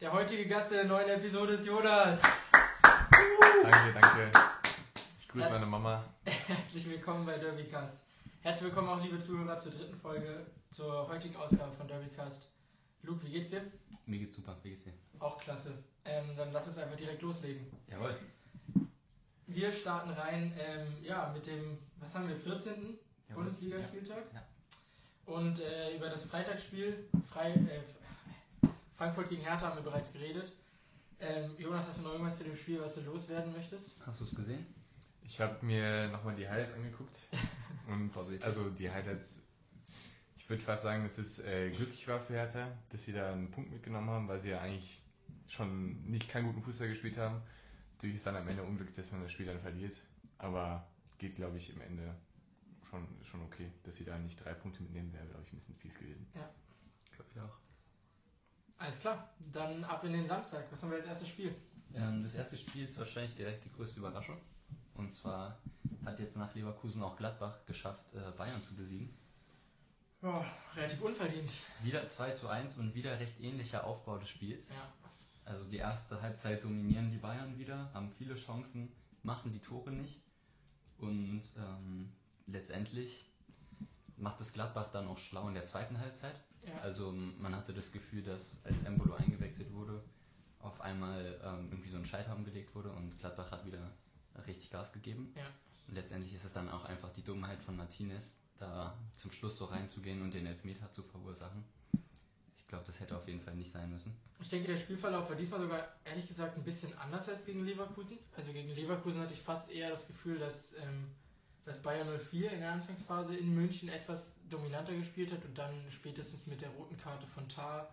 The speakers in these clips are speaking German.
Der heutige Gast der neuen Episode ist Jonas. Danke, danke. Ich grüße meine Mama. Herzlich willkommen bei Derbycast. Herzlich willkommen auch liebe Zuhörer zur dritten Folge, zur heutigen Ausgabe von Derbycast. Luke, wie geht's dir? Mir geht's super, wie geht's dir? Auch klasse. Ähm, dann lass uns einfach direkt loslegen. Jawohl. Wir starten rein, ähm, ja, mit dem, was haben wir, 14. Jawohl. Bundesligaspieltag. Ja. Und äh, über das Freitagsspiel, Frei, äh, Frankfurt gegen Hertha haben wir bereits geredet. Ähm, Jonas, hast du noch irgendwas zu dem Spiel, was du loswerden möchtest? Hast du es gesehen? Ich habe mir nochmal die Highlights angeguckt. Und also die Highlights, ich würde fast sagen, dass es äh, glücklich war für Hertha, dass sie da einen Punkt mitgenommen haben, weil sie ja eigentlich schon nicht keinen guten Fußball gespielt haben. Natürlich ist dann am Ende unglücklich, dass man das Spiel dann verliert. Aber geht, glaube ich, im Ende schon, schon okay, dass sie da nicht drei Punkte mitnehmen, wäre, glaube ich, ein bisschen fies gewesen. Glaube ich auch. Alles klar, dann ab in den Samstag. Was haben wir als erstes Spiel? Ähm, das erste Spiel ist wahrscheinlich direkt die größte Überraschung. Und zwar hat jetzt nach Leverkusen auch Gladbach geschafft, äh, Bayern zu besiegen. Ja, relativ unverdient. Wieder 2 zu 1 und wieder recht ähnlicher Aufbau des Spiels. Ja. Also die erste Halbzeit dominieren die Bayern wieder, haben viele Chancen, machen die Tore nicht. Und ähm, letztendlich macht es Gladbach dann auch schlau in der zweiten Halbzeit. Ja. Also man hatte das Gefühl, dass als Embolo eingewechselt wurde, auf einmal ähm, irgendwie so ein Scheithaben gelegt wurde und Gladbach hat wieder richtig Gas gegeben. Ja. Und letztendlich ist es dann auch einfach die Dummheit von Martinez, da zum Schluss so reinzugehen und den Elfmeter zu verursachen. Ich glaube, das hätte auf jeden Fall nicht sein müssen. Ich denke, der Spielverlauf war diesmal sogar ehrlich gesagt ein bisschen anders als gegen Leverkusen. Also gegen Leverkusen hatte ich fast eher das Gefühl, dass, ähm, dass Bayern 04 in der Anfangsphase in München etwas dominanter gespielt hat und dann spätestens mit der roten Karte von Tar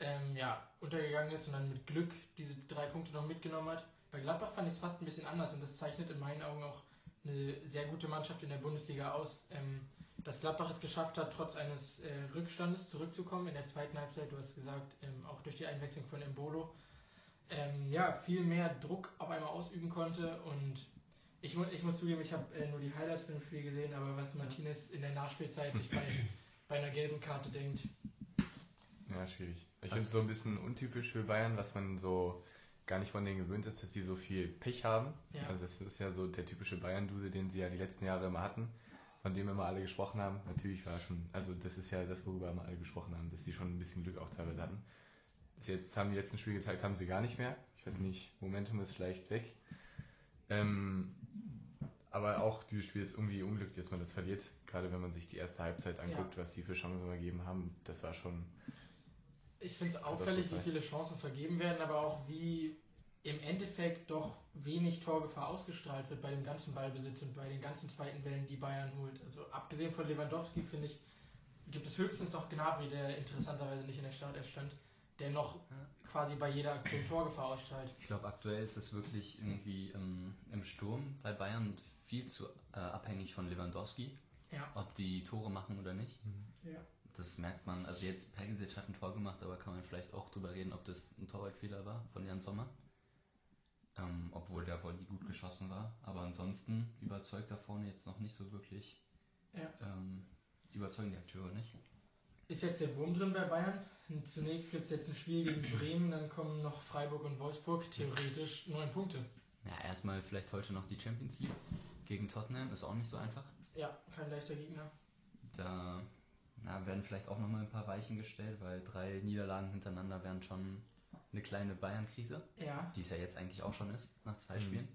ähm, ja, untergegangen ist und dann mit Glück diese drei Punkte noch mitgenommen hat. Bei Gladbach fand ich es fast ein bisschen anders und das zeichnet in meinen Augen auch eine sehr gute Mannschaft in der Bundesliga aus. Ähm, dass Gladbach es geschafft hat, trotz eines äh, Rückstandes zurückzukommen in der zweiten Halbzeit, du hast gesagt, ähm, auch durch die Einwechslung von Embolo, ähm, ja, viel mehr Druck auf einmal ausüben konnte und ich, ich muss zugeben, ich habe äh, nur die Highlights von dem Spiel gesehen, aber was Martinez in der Nachspielzeit sich bei, bei einer gelben Karte denkt, Ja, schwierig. Ich finde es so ein bisschen untypisch für Bayern, was man so gar nicht von denen gewöhnt ist, dass die so viel Pech haben. Ja. Also das ist ja so der typische Bayern-Duse, den sie ja die letzten Jahre immer hatten, von dem immer alle gesprochen haben. Natürlich war schon, also das ist ja das, worüber immer alle gesprochen haben, dass die schon ein bisschen Glück auch teilweise hatten. Bis jetzt haben die letzten Spiele gezeigt, haben sie gar nicht mehr. Ich weiß nicht, Momentum ist vielleicht weg. Ähm, aber auch dieses Spiel ist irgendwie unglücklich, dass man das verliert. Gerade wenn man sich die erste Halbzeit anguckt, was die für Chancen immer gegeben haben, das war schon Ich finde es auffällig, wie viele Chancen vergeben werden, aber auch wie im Endeffekt doch wenig Torgefahr ausgestrahlt wird bei dem ganzen Ballbesitz und bei den ganzen zweiten Bällen, die Bayern holt. Also abgesehen von Lewandowski, finde ich, gibt es höchstens noch Gnabry, der interessanterweise nicht in der Startelf stand, der noch quasi bei jeder Aktion Torgefahr ausstrahlt. Ich glaube, aktuell ist es wirklich irgendwie ähm, im Sturm bei Bayern viel zu äh, abhängig von Lewandowski, Ja. ob die Tore machen oder nicht. ja. Das merkt man. Also jetzt Perisic hat ein Tor gemacht, aber kann man vielleicht auch drüber reden, ob das ein Torwartfehler war von Jan Sommer. Ähm, obwohl der Volley gut geschossen war. Aber ansonsten überzeugt da vorne jetzt noch nicht so wirklich. Ja. Ähm, überzeugen die Akteure nicht. Ist jetzt der Wurm drin bei Bayern? Zunächst gibt es jetzt ein Spiel gegen Bremen, dann kommen noch Freiburg und Wolfsburg, theoretisch neun Punkte. Ja, erstmal vielleicht heute noch die Champions League gegen Tottenham, ist auch nicht so einfach. Ja, kein leichter Gegner. Da na, werden vielleicht auch nochmal ein paar Weichen gestellt, weil drei Niederlagen hintereinander wären schon eine kleine Bayern-Krise, Ja. die es ja jetzt eigentlich auch schon ist, nach zwei Mhm. Spielen.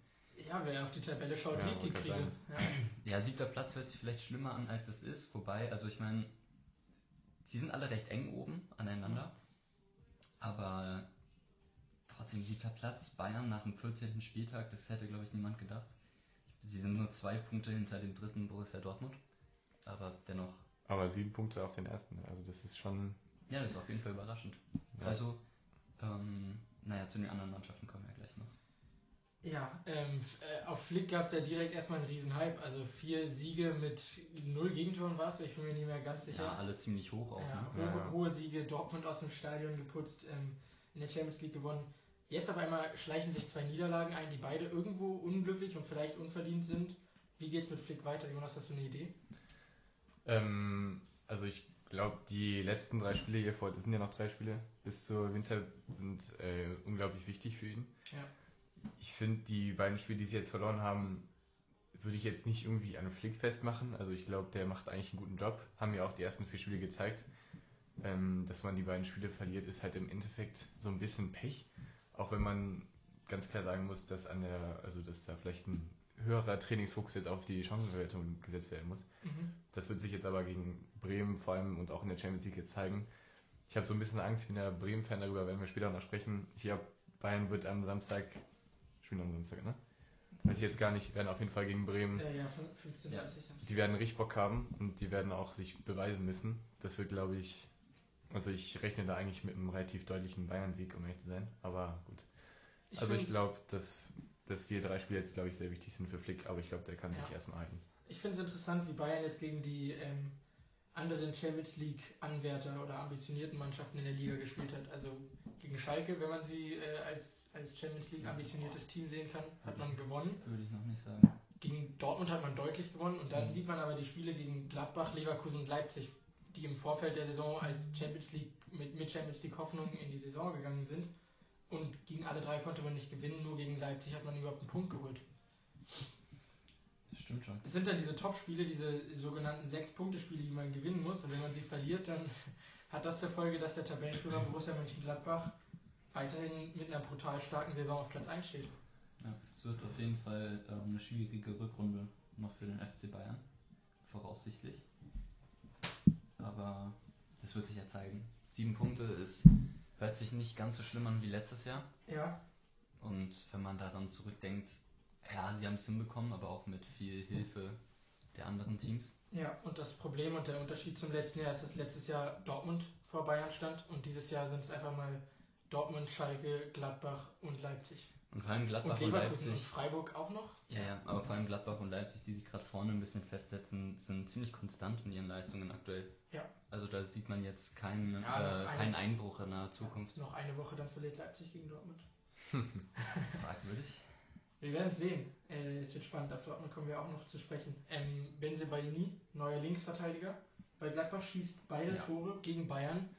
Ja, wer auf die Tabelle schaut, Ja, sieht die Krise. Ja. Ja, siebter Platz hört sich vielleicht schlimmer an, als es ist. Wobei, also ich meine, sie sind alle recht eng oben aneinander. Aber trotzdem siebter Platz, Bayern nach dem 14. Spieltag, das hätte, glaube ich, niemand gedacht. Sie sind nur zwei Punkte hinter dem dritten Borussia Dortmund. Aber dennoch, Aber sieben Punkte auf den ersten. Also das ist schon. ja, das ist auf jeden Fall überraschend. Ja. Also, ähm, naja, zu den anderen Mannschaften kommen wir gleich noch. Ja, ähm, äh, auf Flick gab es ja direkt erstmal einen riesen Hype. Also vier Siege mit null Gegentoren war es, ich bin mir nicht mehr ganz sicher. Ja, alle ziemlich hoch auch. Ja, Ne? hohe, Ja, ja. hohe Siege, Dortmund aus dem Stadion geputzt, ähm, in der Champions League gewonnen. Jetzt auf einmal schleichen sich zwei Niederlagen ein, die beide irgendwo unglücklich und vielleicht unverdient sind. Wie geht's mit Flick weiter? Jonas, hast du eine Idee? Ähm, also ich glaube, die letzten drei Spiele hier vor, das sind ja noch drei Spiele bis zur Winter, sind äh, unglaublich wichtig für ihn. Ja. Ich finde, die beiden Spiele, die sie jetzt verloren haben, würde ich jetzt nicht irgendwie an Flick festmachen. Also ich glaube, der macht eigentlich einen guten Job. Haben ja auch die ersten vier Spiele gezeigt. Ähm, dass man die beiden Spiele verliert, ist halt im Endeffekt so ein bisschen Pech. Auch wenn man ganz klar sagen muss, dass an der, also dass da vielleicht ein höherer Trainingsfokus jetzt auf die Chancenverwertung gesetzt werden muss. Mhm. Das wird sich jetzt aber gegen Bremen vor allem und auch in der Champions League jetzt zeigen. Ich habe so ein bisschen Angst, bin ja Bremen-Fan, darüber werden wir später noch sprechen. Ich glaube, Bayern wird am Samstag, spielen am Samstag, ne? Weiß ich jetzt gar nicht, werden auf jeden Fall gegen Bremen, Äh, ja, fün- 15, Ja. 30, Samstag. die werden richtig Bock haben und die werden auch sich beweisen müssen. Das wird, glaube ich, also ich rechne da eigentlich mit einem relativ deutlichen Bayern-Sieg, um ehrlich zu sein. Aber gut. Ich also ich glaube, dass, dass die drei Spiele jetzt, glaube ich, sehr wichtig sind für Flick, aber ich glaube, der kann Ja. sich erstmal halten. Ich finde es interessant, wie Bayern jetzt gegen die ähm, anderen Champions League-Anwärter oder ambitionierten Mannschaften in der Liga gespielt hat. Also gegen Schalke, wenn man sie äh, als, als Champions League ambitioniertes Team sehen kann, hat man gewonnen. Würde ich noch nicht sagen. Gegen Dortmund hat man deutlich gewonnen und dann Mhm. sieht man aber die Spiele gegen Gladbach, Leverkusen und Leipzig, die im Vorfeld der Saison als Champions League mit, mit Champions League Hoffnung in die Saison gegangen sind. Und gegen alle drei konnte man nicht gewinnen, nur gegen Leipzig hat man überhaupt einen Punkt geholt. Das stimmt schon. Es sind dann diese Top-Spiele, diese sogenannten Sechs-Punkte-Spiele, die man gewinnen muss. Und wenn man sie verliert, dann hat das zur Folge, dass der Tabellenführer Borussia Mönchengladbach weiterhin mit einer brutal starken Saison auf Platz 1 steht. Ja, es wird auf jeden Fall ähm, eine schwierige Rückrunde noch für den FC Bayern. Voraussichtlich. Aber das wird sich ja zeigen. Sieben Punkte ist, hört sich nicht ganz so schlimm an wie letztes Jahr. Ja, Und wenn man daran zurückdenkt, ja, sie haben es hinbekommen, aber auch mit viel Hilfe der anderen Teams. ja. Und das Problem und der Unterschied zum letzten Jahr ist, dass letztes Jahr Dortmund vor Bayern stand und dieses Jahr sind es einfach mal Dortmund, Schalke, Gladbach und Leipzig. Und vor allem Gladbach Und und, Leverkusen und Leipzig. Freiburg auch noch. Ja, ja, aber vor allem Gladbach und Leipzig, die sich gerade vorne ein bisschen festsetzen, sind ziemlich konstant in ihren Leistungen aktuell. Ja. Also da sieht man jetzt keinen, Ja, äh, eine- keinen Einbruch in der Zukunft. Noch eine Woche, dann verliert Leipzig gegen Dortmund. Fragwürdig. Wir werden es sehen. Äh, es wird spannend. Auf Dortmund kommen wir auch noch zu sprechen. Ähm, Benze Baini, neuer Linksverteidiger. Bei Gladbach schießt beide Ja. Tore gegen Bayern.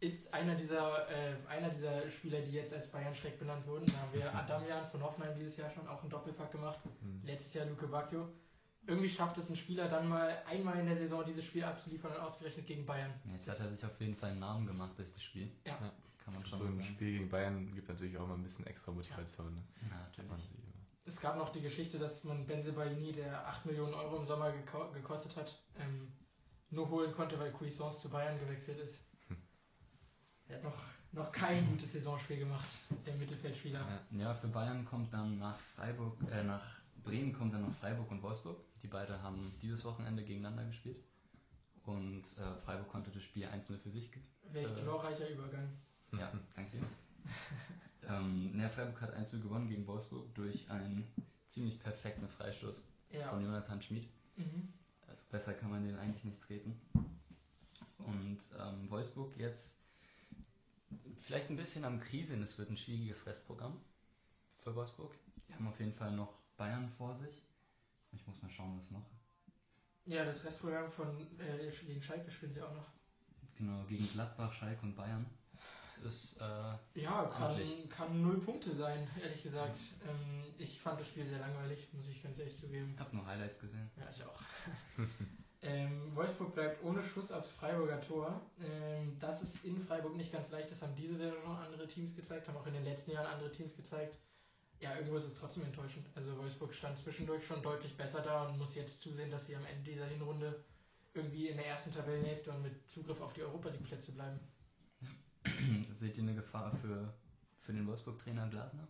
Ist einer dieser, äh, einer dieser Spieler, die jetzt als Bayern-Schreck benannt wurden. Da haben wir Adamian von Hoffenheim dieses Jahr schon auch einen Doppelpack gemacht. Hm. Letztes Jahr Luke Bacchio. Irgendwie schafft es ein Spieler dann mal einmal in der Saison dieses Spiel abzuliefern und ausgerechnet gegen Bayern. Jetzt hat er sich auf jeden Fall einen Namen gemacht durch das Spiel. Ja. Kann man schon So so ein sagen. Spiel gegen Bayern gibt natürlich auch mal ein bisschen extra Motivation. Ne? Ja, natürlich. Es gab noch die Geschichte, dass man Benze Baini, der 8 Millionen Euro im Sommer geko gekostet hat, ähm, nur holen konnte, weil Cuisance zu Bayern gewechselt ist. Er hat noch, noch kein gutes Saisonspiel gemacht, der Mittelfeldspieler. Ja, für Bayern kommt dann nach Freiburg, äh, nach Bremen kommt dann noch Freiburg und Wolfsburg. Die beide haben dieses Wochenende gegeneinander gespielt. Und äh, Freiburg konnte das Spiel 1-0 für sich Welch Äh. glorreicher Übergang. Ja, danke dir. ähm, ja, Freiburg hat 1 gewonnen gegen Wolfsburg durch einen ziemlich perfekten Freistoß Ja. von Jonathan Schmid. Mhm. Also besser kann man den eigentlich nicht treten. Und ähm, Wolfsburg jetzt vielleicht ein bisschen am Kriseln. Es wird ein schwieriges Restprogramm für Wolfsburg. Die haben auf jeden Fall noch Bayern vor sich. Ich muss mal schauen, was noch. Ja, das Restprogramm von äh, gegen Schalke spielen sie auch noch. Genau, gegen Gladbach, Schalke und Bayern. Das ist, äh, Ja, kann, Ordentlich. kann null Punkte sein, ehrlich gesagt. Ähm, ich fand das Spiel sehr langweilig, muss ich ganz ehrlich zugeben. ich habe nur Highlights gesehen. Ja, ich auch. ähm, Wolfsburg bleibt ohne Schuss aufs Freiburger Tor. Ähm, das ist in Freiburg nicht ganz leicht. Das haben diese Saison andere Teams gezeigt, haben auch in den letzten Jahren andere Teams gezeigt. Ja, irgendwo ist es trotzdem enttäuschend. Also Wolfsburg stand zwischendurch schon deutlich besser da und muss jetzt zusehen, dass sie am Ende dieser Hinrunde irgendwie in der ersten Tabellenhälfte und mit Zugriff auf die Europa League Plätze bleiben. Seht ihr eine Gefahr für, für den Wolfsburg-Trainer Glasner?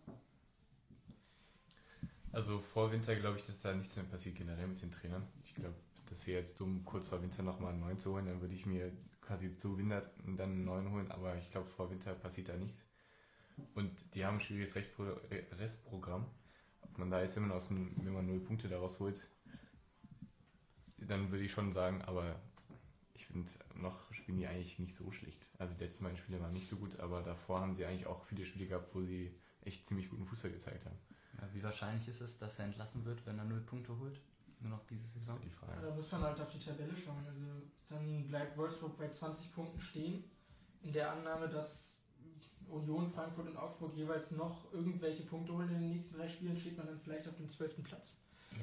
Also vor Winter glaube ich, dass da nichts mehr passiert generell mit den Trainern. Ich glaube, das wäre jetzt dumm, kurz vor Winter nochmal einen neuen zu holen. Dann würde ich mir quasi zu Winter dann einen neuen holen. Aber ich glaube, vor Winter passiert da nichts. Und die haben ein schwieriges Restprogramm. Ob man da jetzt immer noch wenn man null Punkte daraus holt, dann würde ich schon sagen, aber ich finde, noch spielen die eigentlich nicht so schlecht. Also die letzten beiden Spiele waren nicht so gut, aber davor haben sie eigentlich auch viele Spiele gehabt, wo sie echt ziemlich guten Fußball gezeigt haben. Ja, wie wahrscheinlich ist es, dass er entlassen wird, wenn er null Punkte holt? Nur noch diese Saison. Die Ja, Frage. da muss man halt auf die Tabelle schauen. Also dann bleibt Wolfsburg bei 20 Punkten stehen. In der Annahme, dass Union, Frankfurt und Augsburg jeweils noch irgendwelche Punkte holen in den nächsten drei Spielen, steht man dann vielleicht auf dem 12. Platz.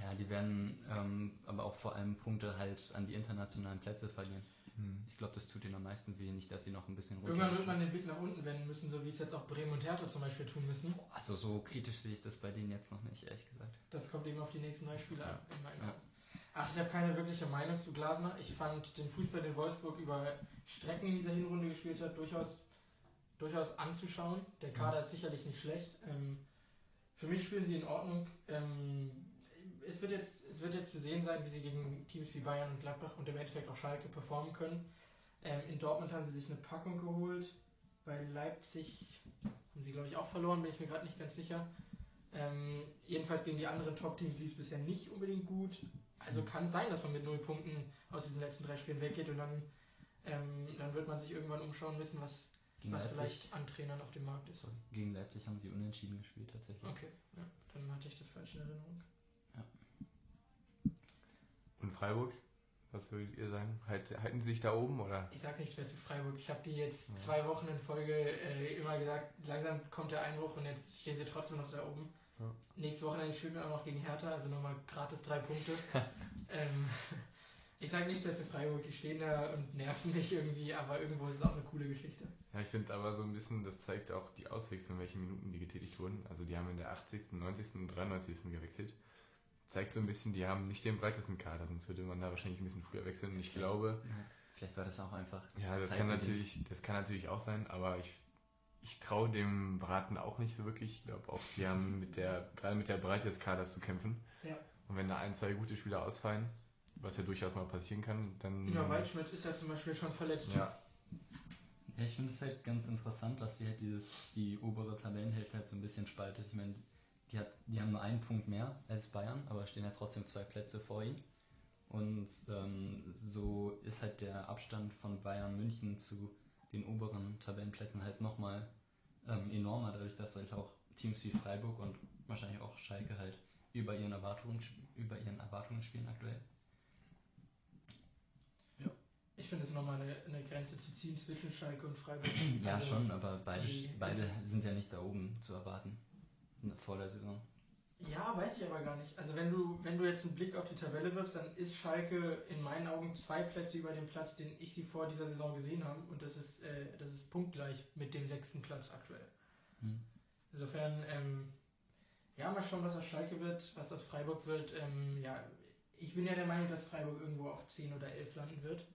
Ja, die werden ähm, aber auch vor allem Punkte halt an die internationalen Plätze verlieren. Hm. Ich glaube, das tut ihnen am meisten weh, nicht, dass sie noch ein bisschen Irgendwann wird man den Blick nach unten wenden müssen, so wie es jetzt auch Bremen und Hertha zum Beispiel tun müssen. Also so kritisch sehe ich das bei denen jetzt noch nicht, ehrlich gesagt. Das kommt eben auf die nächsten drei Spiele an, in meinen Ja. Ach, ich habe keine wirkliche Meinung zu Glasner. Ich fand den Fußball, den Wolfsburg über Strecken in dieser Hinrunde gespielt hat, durchaus, durchaus anzuschauen. Der Kader ist sicherlich nicht schlecht. Ähm, für mich spielen sie in Ordnung. Ähm, es, wird jetzt, es wird jetzt zu sehen sein, wie sie gegen Teams wie Bayern und Gladbach und im Endeffekt auch Schalke performen können. Ähm, in Dortmund haben sie sich eine Packung geholt. Bei Leipzig haben sie, glaube ich, auch verloren, bin ich mir gerade nicht ganz sicher. Ähm, jedenfalls gegen die anderen Top-Teams lief es bisher nicht unbedingt gut. Also kann sein, dass man mit null Punkten aus diesen letzten drei Spielen weggeht und dann, ähm, dann wird man sich irgendwann umschauen müssen, was, Gegen was Leipzig, vielleicht an Trainern auf dem Markt ist. gegen Leipzig haben sie unentschieden gespielt tatsächlich. Okay, ja, dann hatte ich das falsch in Erinnerung. Und Freiburg? Was würdet ihr sagen? Halt, halten sie sich da oben oder? Ich sag nichts mehr zu Freiburg. Ich habe die jetzt Ja. zwei Wochen in Folge äh, immer gesagt, langsam kommt der Einbruch und jetzt stehen sie trotzdem noch da oben. Ja. Nächstes Wochenende spielen wir auch noch gegen Hertha, also nochmal gratis drei Punkte. ähm, ich sage nichts mehr zu Freiburg, die stehen da und nerven mich irgendwie, aber irgendwo ist es auch eine coole Geschichte. Ja, ich finde aber so ein bisschen, das zeigt auch die Auswechslung, welche Minuten die getätigt wurden. Also die haben in der 80., 90. und 93. gewechselt. Zeigt so ein bisschen, die haben nicht den breitesten Kader, sonst würde man da wahrscheinlich ein bisschen früher wechseln. Und ich glaube, Ja, vielleicht war das auch einfach. ja, das kann natürlich, das kann natürlich auch sein, aber ich, ich traue dem Braten auch nicht so wirklich. Ich glaube auch, die haben mit der, gerade mit der Breite des Kaders zu kämpfen. Ja. Und wenn da ein, zwei gute Spieler ausfallen, was ja durchaus mal passieren kann, dann. Ja, Waldschmidt ist ja zum Beispiel schon verletzt. Ja, Ja, ich finde es halt ganz interessant, dass die halt dieses, die obere Tabellenhälfte halt so ein bisschen spaltet. Ich meine, die, hat, die haben nur einen Punkt mehr als Bayern, aber stehen ja trotzdem zwei Plätze vor ihnen. Und ähm, so ist halt der Abstand von Bayern München zu den oberen Tabellenplätzen halt nochmal ähm, enormer, dadurch, dass halt auch Teams wie Freiburg und wahrscheinlich auch Schalke halt über ihren Erwartungen, über ihren Erwartungen spielen aktuell. Ich finde es nochmal eine, eine Grenze zu ziehen zwischen Schalke und Freiburg. Ja, Also, schon, aber beide, beide sind ja nicht da oben zu erwarten vor der Saison. Ja, weiß ich aber gar nicht. Also wenn du, wenn du jetzt einen Blick auf die Tabelle wirfst, dann ist Schalke in meinen Augen zwei Plätze über dem Platz, den ich sie vor dieser Saison gesehen habe. Und das ist, äh, das ist punktgleich mit dem sechsten Platz aktuell. Hm. Insofern, ähm, ja, mal schauen, was aus Schalke wird, was aus Freiburg wird. Ähm, ja, ich bin ja der Meinung, dass Freiburg irgendwo auf 10 oder 11 landen wird.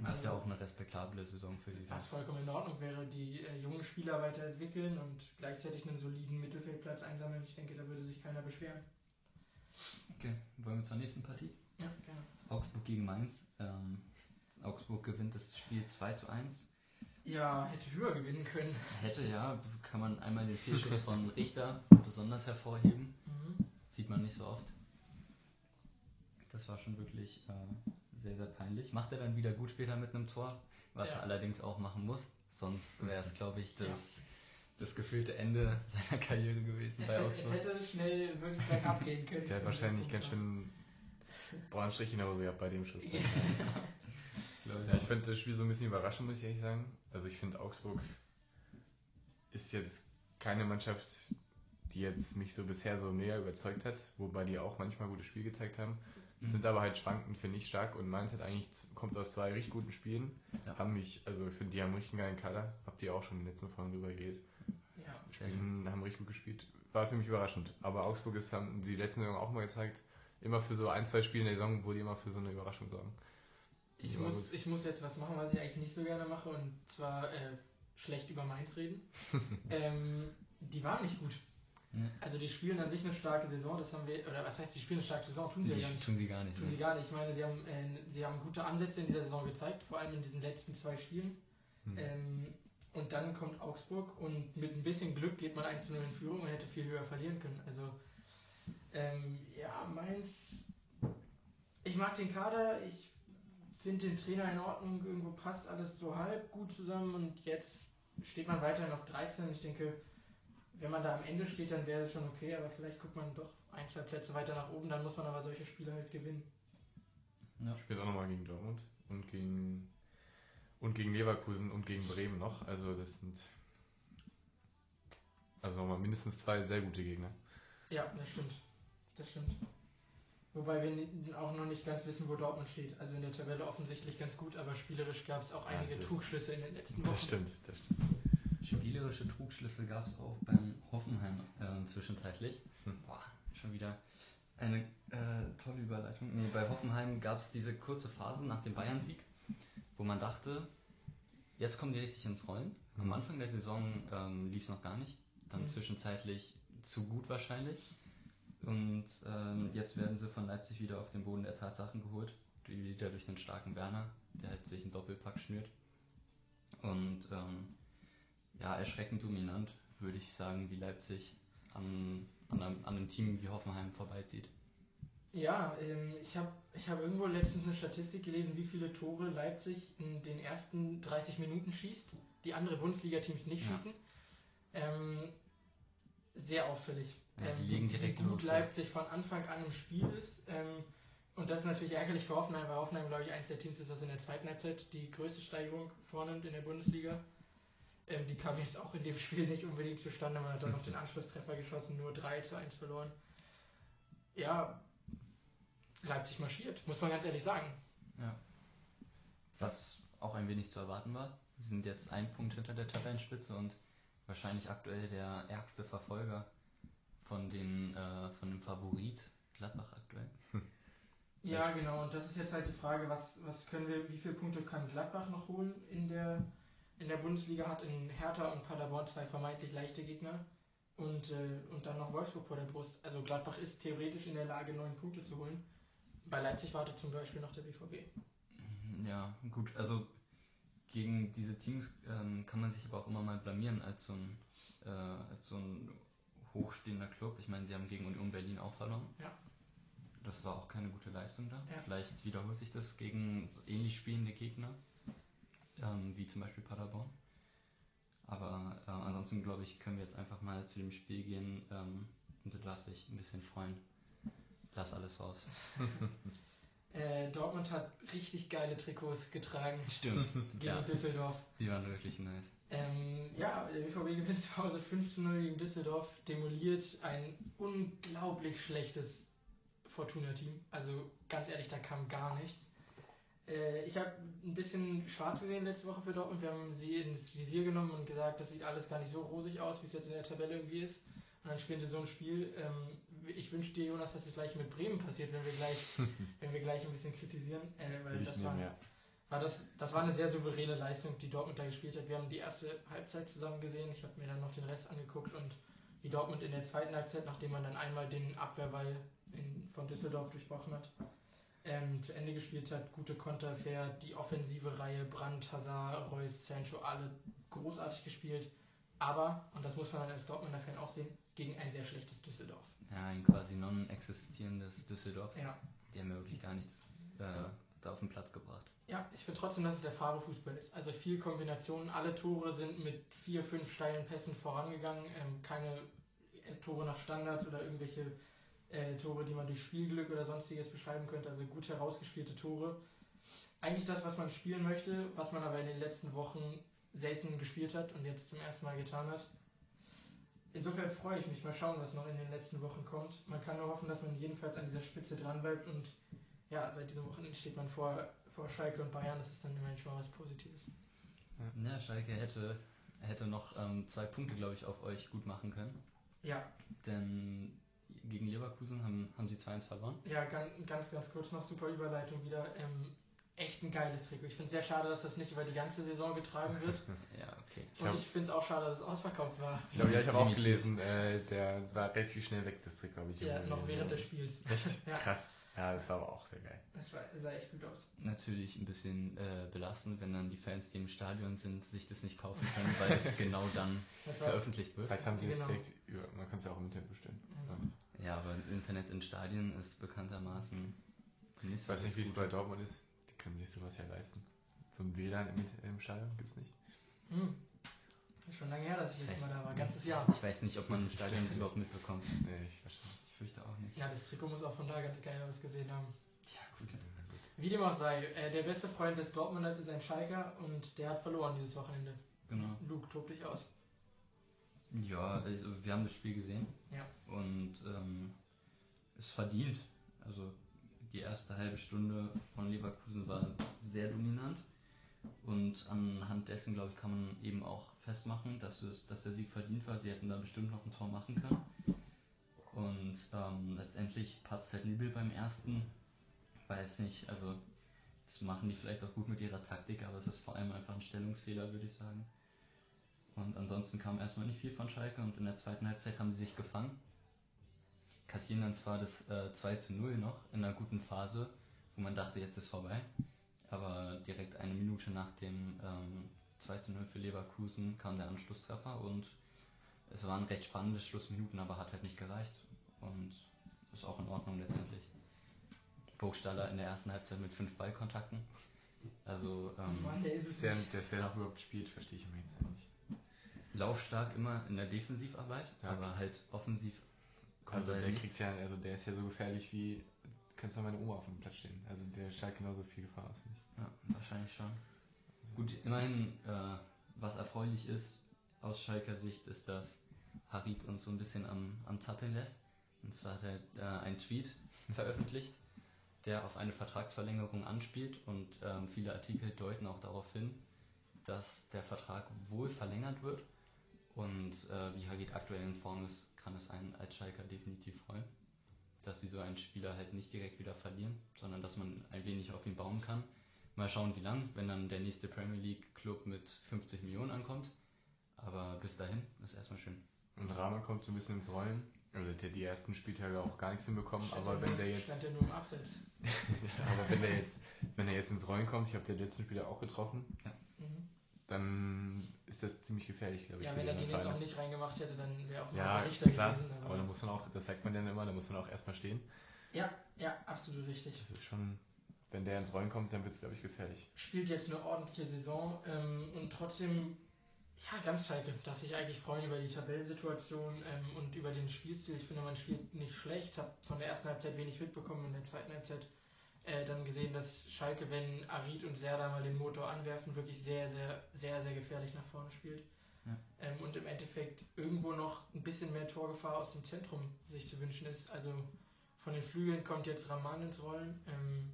Was ja Also- auch eine respektable Saison für die Was vollkommen in Ordnung wäre, die äh, jungen Spieler weiterentwickeln und gleichzeitig einen soliden Mittelfeldplatz einsammeln. Ich denke, da würde sich keiner beschweren. Okay, wollen wir zur nächsten Partie? Ja, gerne. Augsburg gegen Mainz. Ähm, Augsburg gewinnt das Spiel 2 zu 1. Ja, hätte höher gewinnen können. Hätte ja, kann man einmal den Fehlschuss von Richter besonders hervorheben. Sieht man nicht so oft. Das war schon wirklich äh, sehr, sehr peinlich. Macht er dann wieder gut später mit einem Tor, was Ja. er allerdings auch machen muss. Sonst wäre es, glaube ich, das, das gefühlte Ende seiner Karriere gewesen Es, bei hätte, es Augsburg. hätte schnell wirklich bergab gehen können. der hat wahrscheinlich ganz schön Brandstrich in der Hose gehabt bei dem Schuss. Ja. Ja, ich finde das Spiel so ein bisschen überraschend, muss ich ehrlich sagen. Also ich finde Augsburg ist jetzt keine Mannschaft, die jetzt mich so bisher so mega überzeugt hat, wobei die auch manchmal gutes Spiel gezeigt haben. Mhm. Sind aber halt schwankend, finde ich stark und Mainz hat eigentlich kommt aus zwei richtig guten Spielen. Ja. Haben mich, also ich finde, die haben einen richtig geilen Kader. Habt ihr auch schon in den letzten Folgen drüber geredet. Ja. Spielen, haben richtig gut gespielt. War für mich überraschend. Aber Augsburg ist, haben die letzten Saison auch mal gezeigt, immer für so ein, zwei Spiele in der Saison, wo die immer für so eine Überraschung sorgen. Ich muss, gut. ich muss jetzt was machen, was ich eigentlich nicht so gerne mache, und zwar äh, schlecht über Mainz reden. ähm, die waren nicht gut. Also die spielen an sich eine starke Saison, das haben wir, oder was heißt, die spielen eine starke Saison, tun sie ja Die gar nicht. tun sie gar nicht. Tun ne? sie gar nicht. Ich meine, sie haben, äh, sie haben gute Ansätze in dieser Saison gezeigt, vor allem in diesen letzten zwei Spielen. Hm. Ähm, und dann kommt Augsburg und mit ein bisschen Glück geht man 1-0 in Führung und hätte viel höher verlieren können. Also, ähm, ja, Mainz. Ich mag den Kader, ich finde den Trainer in Ordnung, irgendwo passt alles so halb gut zusammen und jetzt steht man weiterhin auf 13. Ich denke, wenn man da am Ende steht, dann wäre es schon okay, aber vielleicht guckt man doch ein, zwei Plätze weiter nach oben, dann muss man aber solche Spiele halt gewinnen. Ja. Spielt auch nochmal gegen Dortmund und gegen und gegen Leverkusen und gegen Bremen noch. Also das sind also nochmal mindestens zwei sehr gute Gegner. Ja, das stimmt. Das stimmt. Wobei wir auch noch nicht ganz wissen, wo Dortmund steht. Also in der Tabelle offensichtlich ganz gut, aber spielerisch gab es auch Ja, einige das- Trugschlüsse in den letzten Wochen. Das stimmt, das stimmt. Spielerische Trugschlüsse gab es auch beim Hoffenheim äh, zwischenzeitlich. Hm. Boah, schon wieder eine äh, tolle Überleitung. Nee, bei Hoffenheim gab es diese kurze Phase nach dem Bayern-Sieg, wo man dachte, jetzt kommen die richtig ins Rollen. Am Mhm. Anfang der Saison ähm, lief es noch gar nicht. Dann Mhm. zwischenzeitlich zu gut wahrscheinlich. Und ähm, jetzt werden sie von Leipzig wieder auf den Boden der Tatsachen geholt. Wieder durch den starken Werner, der halt sich einen Doppelpack schnürt. Und ähm, ja, erschreckend dominant, würde ich sagen, wie Leipzig an, an, einem, an einem Team wie Hoffenheim vorbeizieht. Ja, ähm, ich habe ich hab irgendwo letztens eine Statistik gelesen, wie viele Tore Leipzig in den ersten 30 Minuten schießt, die andere Bundesliga-Teams nicht Ja. schießen. Ähm, sehr auffällig. Ja, die ähm, legen wie- direkt wie gut los, ja. Leipzig von Anfang an im Spiel ist. Ähm, und das ist natürlich ärgerlich für Hoffenheim, weil Hoffenheim, glaube ich, eins der Teams ist, das in der zweiten Halbzeit die größte Steigerung vornimmt in der Bundesliga. Ähm, die kam jetzt auch in dem Spiel nicht unbedingt zustande. Man hat dann noch den Anschlusstreffer geschossen, nur 3 zu 1 verloren. Ja, Leipzig marschiert, muss man ganz ehrlich sagen. Ja. Was auch ein wenig zu erwarten war. Sie sind jetzt ein Punkt hinter der Tabellenspitze und wahrscheinlich aktuell der ärgste Verfolger von, den, äh, von dem Favorit Gladbach aktuell. Ja, genau. Und das ist jetzt halt die Frage, was, was können wir, wie viele Punkte kann Gladbach noch holen in der, in der Bundesliga? Hat in Hertha und Paderborn zwei vermeintlich leichte Gegner und, äh, und dann noch Wolfsburg vor der Brust. Also Gladbach ist theoretisch in der Lage, neun Punkte zu holen. Bei Leipzig wartet zum Beispiel noch der BVB. Ja, gut, also gegen diese Teams ähm, kann man sich aber auch immer mal blamieren als so ein, äh, als so ein hochstehender Club. Ich meine, sie haben gegen Union Berlin auch verloren. Ja. Das war auch keine gute Leistung da. Ja. Vielleicht wiederholt sich das gegen so ähnlich spielende Gegner, ähm, wie zum Beispiel Paderborn. Aber äh, ansonsten glaube ich, können wir jetzt einfach mal zu dem Spiel gehen ähm, und du darfst dich ein bisschen freuen. Lass alles raus. Äh, Dortmund hat richtig geile Trikots getragen Stimmt. gegen ja, Düsseldorf. die waren wirklich nice. Ähm, ja, der BVB gewinnt zu Hause 5 zu 0 gegen Düsseldorf, demoliert ein unglaublich schlechtes Fortuna-Team. Also ganz ehrlich, da kam gar nichts. Äh, ich habe ein bisschen schwarz gesehen letzte Woche für Dortmund. Wir haben sie ins Visier genommen und gesagt, das sieht alles gar nicht so rosig aus, wie es jetzt in der Tabelle irgendwie ist. Und dann spielen sie so ein Spiel. Ähm, ich wünsche dir, Jonas, dass das gleich mit Bremen passiert, wenn wir gleich, wenn wir gleich ein bisschen kritisieren. Äh, weil ich das war war das, das war eine sehr souveräne Leistung, die Dortmund da gespielt hat. Wir haben die erste Halbzeit zusammen gesehen. Ich habe mir dann noch den Rest angeguckt und wie Dortmund in der zweiten Halbzeit, nachdem man dann einmal den Abwehrwall in, von Düsseldorf durchbrochen hat, ähm, zu Ende gespielt hat. Gute Konter, fair, die offensive Reihe, Brandt, Hazard, Reus, Sancho, alle großartig gespielt. Aber, und das muss man als Dortmunder Fan auch sehen, gegen ein sehr schlechtes Düsseldorf. Ja, ein quasi non-existierendes Düsseldorf. Ja, Die haben ja wirklich gar nichts äh, da auf den Platz gebracht. Ja, ich finde trotzdem, dass es der Farbe-Fußball ist. Also viel Kombinationen. Alle Tore sind mit vier, fünf steilen Pässen vorangegangen. Ähm, keine Tore nach Standards oder irgendwelche äh, Tore, die man durch Spielglück oder sonstiges beschreiben könnte. Also gut herausgespielte Tore. Eigentlich das, was man spielen möchte, was man aber in den letzten Wochen selten gespielt hat und jetzt zum ersten Mal getan hat. Insofern freue ich mich. Mal schauen, was noch in den letzten Wochen kommt. Man kann nur hoffen, dass man jedenfalls an dieser Spitze dran bleibt und ja, seit diesem Wochenende steht man vor, vor Schalke und Bayern. Das ist dann immerhin schon mal was Positives. Ja, Schalke hätte, hätte noch ähm, zwei Punkte, glaube ich, auf euch gut machen können. Ja, Denn gegen Leverkusen haben, haben sie 2-1 verloren. ja, ganz, ganz, ganz kurz noch super Überleitung wieder. Ähm, echt ein geiles Trikot. Ich finde es sehr schade, dass das nicht über die ganze Saison getragen wird. Ja, okay. Ich und ich finde es auch schade, dass es ausverkauft war. Ich glaube, ja, ich habe auch gelesen, äh, der war relativ schnell weg, das Trick, glaube ich. Ja, noch während des Spiels. Echt? Ja. Krass. Ja, das war aber auch sehr geil. Das war, sah echt gut aus. Natürlich ein bisschen äh, belastend, wenn dann die Fans, die im Stadion sind, sich das nicht kaufen können, weil es genau dann Das war, veröffentlicht wird. Vielleicht haben sie es Genau. direkt über, man kann es ja auch im Internet bestellen. Mhm. Ja, aber Internet in Stadien ist bekanntermaßen nicht Ich weiß nicht, wie es bei Dortmund ist. Die können sich sowas ja leisten. So ein WLAN im, im Stadion gibt's nicht. Hm. Schon lange her, dass ich letztes weiß, Mal da war. Ganzes Jahr. Ich weiß nicht, ob man im Stadion das überhaupt mitbekommt. Nee, ich verstehe. Ich fürchte auch nicht. Ja, das Trikot muss auch von da ganz geil ausgesehen haben. Ja, gut. Wie dem auch sei, äh, der beste Freund des Dortmunders ist ein Schalker und der hat verloren dieses Wochenende. Genau. Luke, tob dich aus. Ja, also wir haben das Spiel gesehen. Ja. Und ähm, es verdient. Also die erste halbe Stunde von Leverkusen war sehr dominant. Und anhand dessen, glaube ich, kann man eben auch festmachen, dass, es, dass der Sieg verdient war. Sie hätten da bestimmt noch ein Tor machen können. Und ähm, letztendlich patzt halt Nübel beim ersten. Weiß nicht, also das machen die vielleicht auch gut mit ihrer Taktik, aber es ist vor allem einfach ein Stellungsfehler, würde ich sagen. Und ansonsten kam erstmal nicht viel von Schalke und in der zweiten Halbzeit haben sie sich gefangen. Kassieren dann zwar das äh, 2 zu 0 noch in einer guten Phase, wo man dachte, jetzt ist vorbei. Aber direkt eine Minute nach dem ähm, 2 zu 0 für Leverkusen kam der Anschlusstreffer und es waren recht spannende Schlussminuten, aber hat halt nicht gereicht. Und ist auch in Ordnung letztendlich. Burgstaller in der ersten Halbzeit mit fünf Ballkontakten. Also ähm, Mann, der ist es Dass der, dass der noch überhaupt spielt, verstehe ich immer jetzt nicht. Laufstark immer in der Defensivarbeit, Ja, aber halt offensiv kommt Also der nichts. kriegt ja, also der ist ja so gefährlich wie, kannst du meine Oma auf dem Platz stehen. Also der strahlt genauso viel Gefahr aus, ich. Ja, wahrscheinlich schon. Gut, immerhin, äh, was erfreulich ist aus Schalker Sicht, ist, dass Harit uns so ein bisschen am, am Zappeln lässt. Und zwar hat er äh, einen Tweet veröffentlicht, der auf eine Vertragsverlängerung anspielt und ähm, viele Artikel deuten auch darauf hin, dass der Vertrag wohl verlängert wird. Und äh, wie Harit aktuell in Form ist, kann es einen als Schalker definitiv freuen, dass sie so einen Spieler halt nicht direkt wieder verlieren, sondern dass man ein wenig auf ihn bauen kann. Mal schauen, wie lang, wenn dann der nächste Premier League Club mit 50 Millionen ankommt. Aber bis dahin ist erstmal schön. Und Rahmer kommt so ein bisschen ins Rollen. Also der hat die ersten Spieltage auch gar nichts hinbekommen, Stand aber ja wenn der jetzt, Stand ja nur im Abseits. aber wenn der jetzt, wenn er jetzt ins Rollen kommt, ich habe den letzten Spieler auch getroffen, Mhm. dann ist das ziemlich gefährlich, glaube ich. Ja, wenn er den jetzt auch Vereine. nicht reingemacht hätte, dann wäre auch mal Ja, Richter klar, gewesen. aber da muss man auch, das sagt man dann immer, da muss man auch erstmal stehen. ja, ja, absolut richtig. Das ist schon, wenn der ins Rollen kommt, dann wird es, glaube ich, gefährlich. Spielt jetzt eine ordentliche Saison ähm, und trotzdem, ja, ganz Schalke darf sich eigentlich freuen über die Tabellensituation ähm, und über den Spielstil. Ich finde, man spielt nicht schlecht. Habe von der ersten Halbzeit wenig mitbekommen, in der zweiten Halbzeit äh, dann gesehen, dass Schalke, wenn Arid und Serda mal den Motor anwerfen, wirklich sehr, sehr, sehr, sehr gefährlich nach vorne spielt. Ja. Ähm, und im Endeffekt irgendwo noch ein bisschen mehr Torgefahr aus dem Zentrum sich zu wünschen ist. Also von den Flügeln kommt jetzt Rahman ins Rollen. Ähm,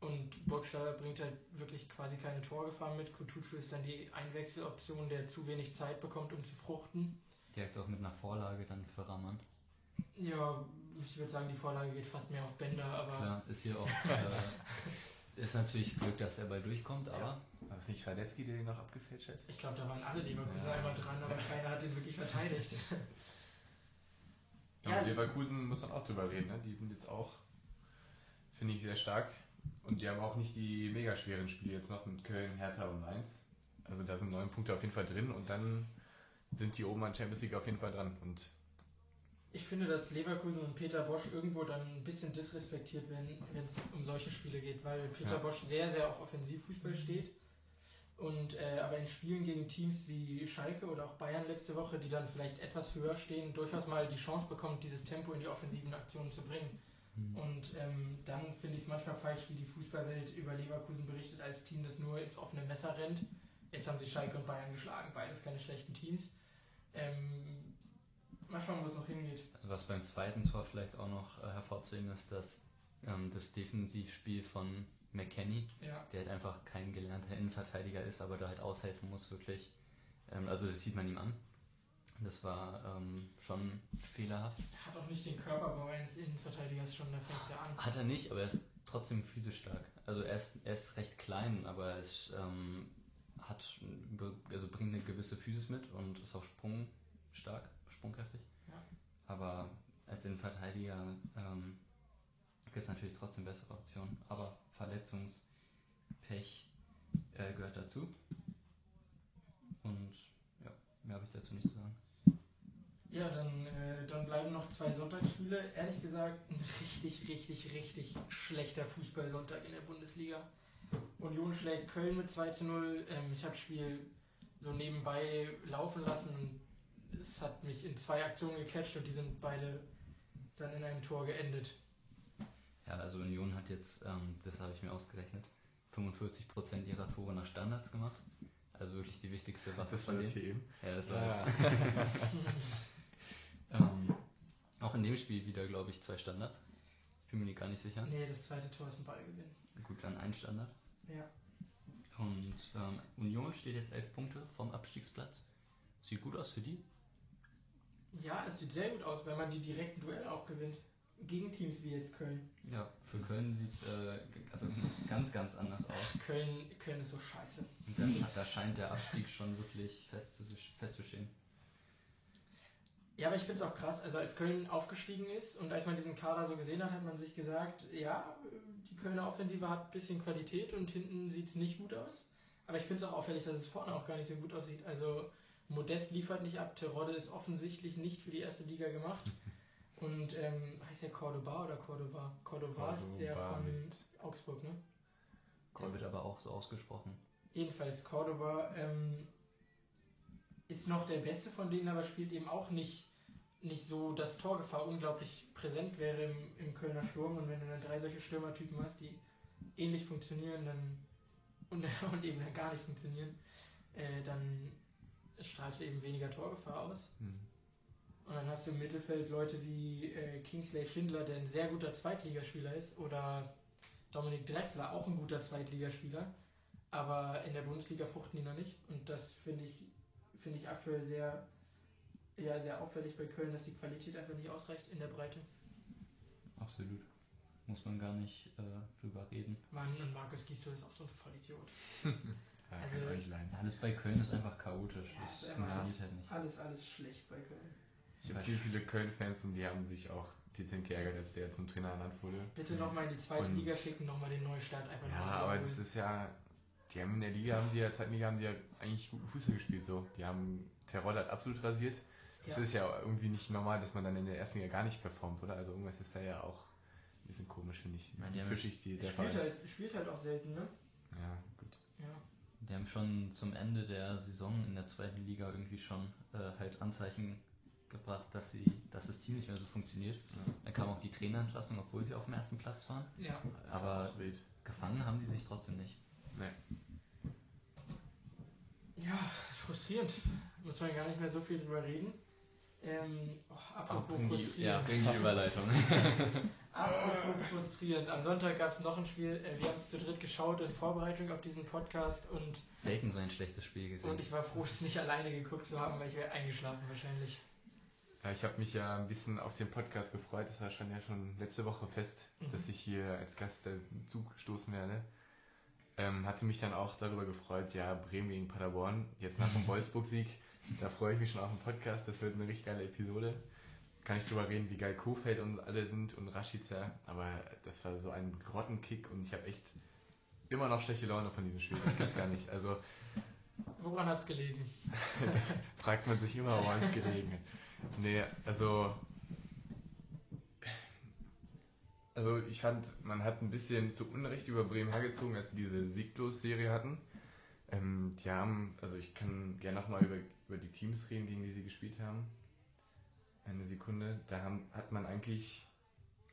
und Burgstaller bringt halt wirklich quasi keine Torgefahr mit. Kutucu ist dann die Einwechseloption, der zu wenig Zeit bekommt, um zu fruchten. Direkt auch mit einer Vorlage dann für Raman. Ja, ich würde sagen, die Vorlage geht fast mehr auf Bänder, aber Klar, ist hier auch. Äh, ist natürlich Glück, dass der Ball durchkommt, aber War es nicht Radetzky, der den noch abgefälscht hat? ich glaube, da waren alle Leverkusen Ja. einmal dran, aber keiner hat den wirklich verteidigt. Ja, und Leverkusen muss man auch drüber reden, ne? Die sind jetzt auch, finde ich, sehr stark. Und die haben auch nicht die mega schweren Spiele jetzt noch mit Köln, Hertha und Mainz. Also da sind neun Punkte auf jeden Fall drin und dann sind die oben an Champions League auf jeden Fall dran. Und Ich finde, dass Leverkusen und Peter Bosch irgendwo dann ein bisschen disrespektiert werden, wenn es um solche Spiele geht, weil Peter Ja. Bosch sehr, sehr auf Offensivfußball steht. Und äh, aber in Spielen gegen Teams wie Schalke oder auch Bayern letzte Woche, die dann vielleicht etwas höher stehen, durchaus mal die Chance bekommt, dieses Tempo in die offensiven Aktionen zu bringen. Und ähm, dann finde ich es manchmal falsch, wie die Fußballwelt über Leverkusen berichtet, als Team, das nur ins offene Messer rennt. Jetzt haben sie Schalke und Bayern geschlagen, beides keine schlechten Teams. Ähm, mal schauen, wo es noch hingeht. Also was beim zweiten Tor vielleicht auch noch äh, hervorzuheben ist, dass ähm, das Defensivspiel von McKenny, Ja, der halt einfach kein gelernter Innenverteidiger ist, aber da halt aushelfen muss, wirklich. Ähm, also das sieht man ihm an. Das war ähm, schon fehlerhaft. hat auch nicht den Körperbau eines Innenverteidigers schon, da fängt es ja an. Hat er nicht, aber er ist trotzdem physisch stark. Also er ist, er ist recht klein, aber er ist, ähm, hat, also bringt eine gewisse Physis mit und ist auch sprungstark, sprungkräftig. Ja. Aber als Innenverteidiger ähm, gibt es natürlich trotzdem bessere Optionen. Aber Verletzungspech äh, gehört dazu. Und ja, mehr habe ich dazu nicht zu sagen. Ja, dann, äh, dann bleiben noch zwei Sonntagsspiele. Ehrlich gesagt, ein richtig, richtig, richtig schlechter Fußballsonntag in der Bundesliga. Union schlägt Köln mit 2 zu 0. Ähm, ich habe das Spiel so nebenbei laufen lassen und es hat mich in zwei Aktionen gecatcht und die sind beide dann in einem Tor geendet. Ja, also Union hat jetzt, ähm, das habe ich mir ausgerechnet, 45% ihrer Tore nach Standards gemacht. Also wirklich die wichtigste Waffe Das war von das denen. hier eben. Ja, das war Ja. ähm, Auch in dem Spiel wieder, glaube ich, zwei Standards. Ich bin mir gar nicht sicher. nee, das zweite Tor ist ein Ballgewinn. Gut, dann ein Standard. Ja. Und ähm, Union steht jetzt elf Punkte vom Abstiegsplatz. Sieht gut aus für die. Ja, es sieht sehr gut aus, wenn man die direkten Duelle auch gewinnt. Gegen Teams wie jetzt Köln. Ja, für Köln sieht äh, also ganz, ganz anders aus. Köln, Köln ist so scheiße. Da, scheint der Abstieg schon wirklich fest festzustehen. Ja, aber ich finde es auch krass, also als Köln aufgestiegen ist und als man diesen Kader so gesehen hat, hat man sich gesagt, ja, die Kölner Offensive hat ein bisschen Qualität und hinten sieht es nicht gut aus. Aber ich finde es auch auffällig, dass es vorne auch gar nicht so gut aussieht. Also Modest liefert nicht ab, Terodde ist offensichtlich nicht für die erste Liga gemacht. Und ähm, heißt der Cordoba oder Cordova? Cordova ist der von Augsburg, ne? Der wird aber auch so ausgesprochen. Jedenfalls, Cordoba ähm, ist noch der Beste von denen, aber spielt eben auch nicht, nicht so, dass Torgefahr unglaublich präsent wäre im, im Kölner Sturm. Und wenn du dann drei solche Stürmertypen hast, die ähnlich funktionieren dann und, und eben dann gar nicht funktionieren, äh, dann strahlst du eben weniger Torgefahr aus. Hm. Und dann hast du im Mittelfeld Leute wie äh, Kingsley Schindler, der ein sehr guter Zweitligaspieler ist, oder Dominik Drexler, auch ein guter Zweitligaspieler. Aber in der Bundesliga fruchten die noch nicht. Und das finde ich, finde ich aktuell sehr, ja, sehr auffällig bei Köln, dass die Qualität einfach nicht ausreicht in der Breite. Absolut. Muss man gar nicht äh, drüber reden. Mann, und Markus Gisdol ist auch so ein Vollidiot. Ja, Also-. Alles bei Köln ist einfach chaotisch. Ja, Das funktioniert halt nicht. Alles, alles schlecht bei Köln. Ich habe viele, viele Köln-Fans und die haben sich auch dezent geärgert, als der zum Trainer ernannt wurde. Bitte nochmal in die zweite Und- Liga schicken, nochmal den Neustart einfach Ja, aber das ist ja, die haben in der Liga, haben die ja, zweiten Liga haben die ja eigentlich guten Fußball gespielt, so. Die haben, Terror hat absolut rasiert. Es Ja. ist ja irgendwie nicht normal, dass man dann in der ersten Liga gar nicht performt, oder? Also irgendwas ist da ja auch ein bisschen komisch, finde ich. Haben- fischig, die, Er der spielt halt, spielt halt auch selten, ne? Ja, gut. Ja. Die haben schon zum Ende der Saison in der zweiten Liga irgendwie schon äh, halt Anzeichen gebracht, dass sie, dass das Team nicht mehr so funktioniert. Ja. Dann kam auch die Trainerentlassung, obwohl sie auf dem ersten Platz waren. Ja. Aber-. Gefangen haben die sich trotzdem nicht. Ja, frustrierend. Muss man gar nicht mehr so viel drüber reden. Ähm, oh, apropos bring die, ja, frustrierend. bring die Überleitung. apropos frustrierend. Am Sonntag gab es noch ein Spiel. Äh, wir haben es zu dritt geschaut in Vorbereitung auf diesen Podcast und, Selten so ein schlechtes Spiel gesehen. und ich war froh, es nicht alleine geguckt zu haben, weil ich wäre eingeschlafen wahrscheinlich. Ja, ich habe mich ja ein bisschen auf den Podcast gefreut. Das war schon ja schon letzte Woche fest, Mhm. dass ich hier als Gast dazu stoßen werde. Ähm, hatte mich dann auch darüber gefreut, ja, Bremen gegen Paderborn, jetzt nach dem Wolfsburg-Sieg. Da freue ich mich schon auf den Podcast. Das wird eine richtig geile Episode. Kann ich drüber reden, wie geil Kofeld und alle sind und Rashica. Aber das war so ein Grottenkick und ich habe echt immer noch schlechte Laune von diesem Spiel. Das gibt's gar nicht. Also Woran hat es gelegen? fragt man sich immer, woran es gelegen hat. Nee, also. Also ich fand, man hat ein bisschen zu Unrecht über Bremen hergezogen, als sie diese Sieglos-Serie hatten. Ähm, die haben, also ich kann gerne nochmal über, über die Teams reden, gegen die sie gespielt haben. Eine Sekunde. Da haben, hat man eigentlich,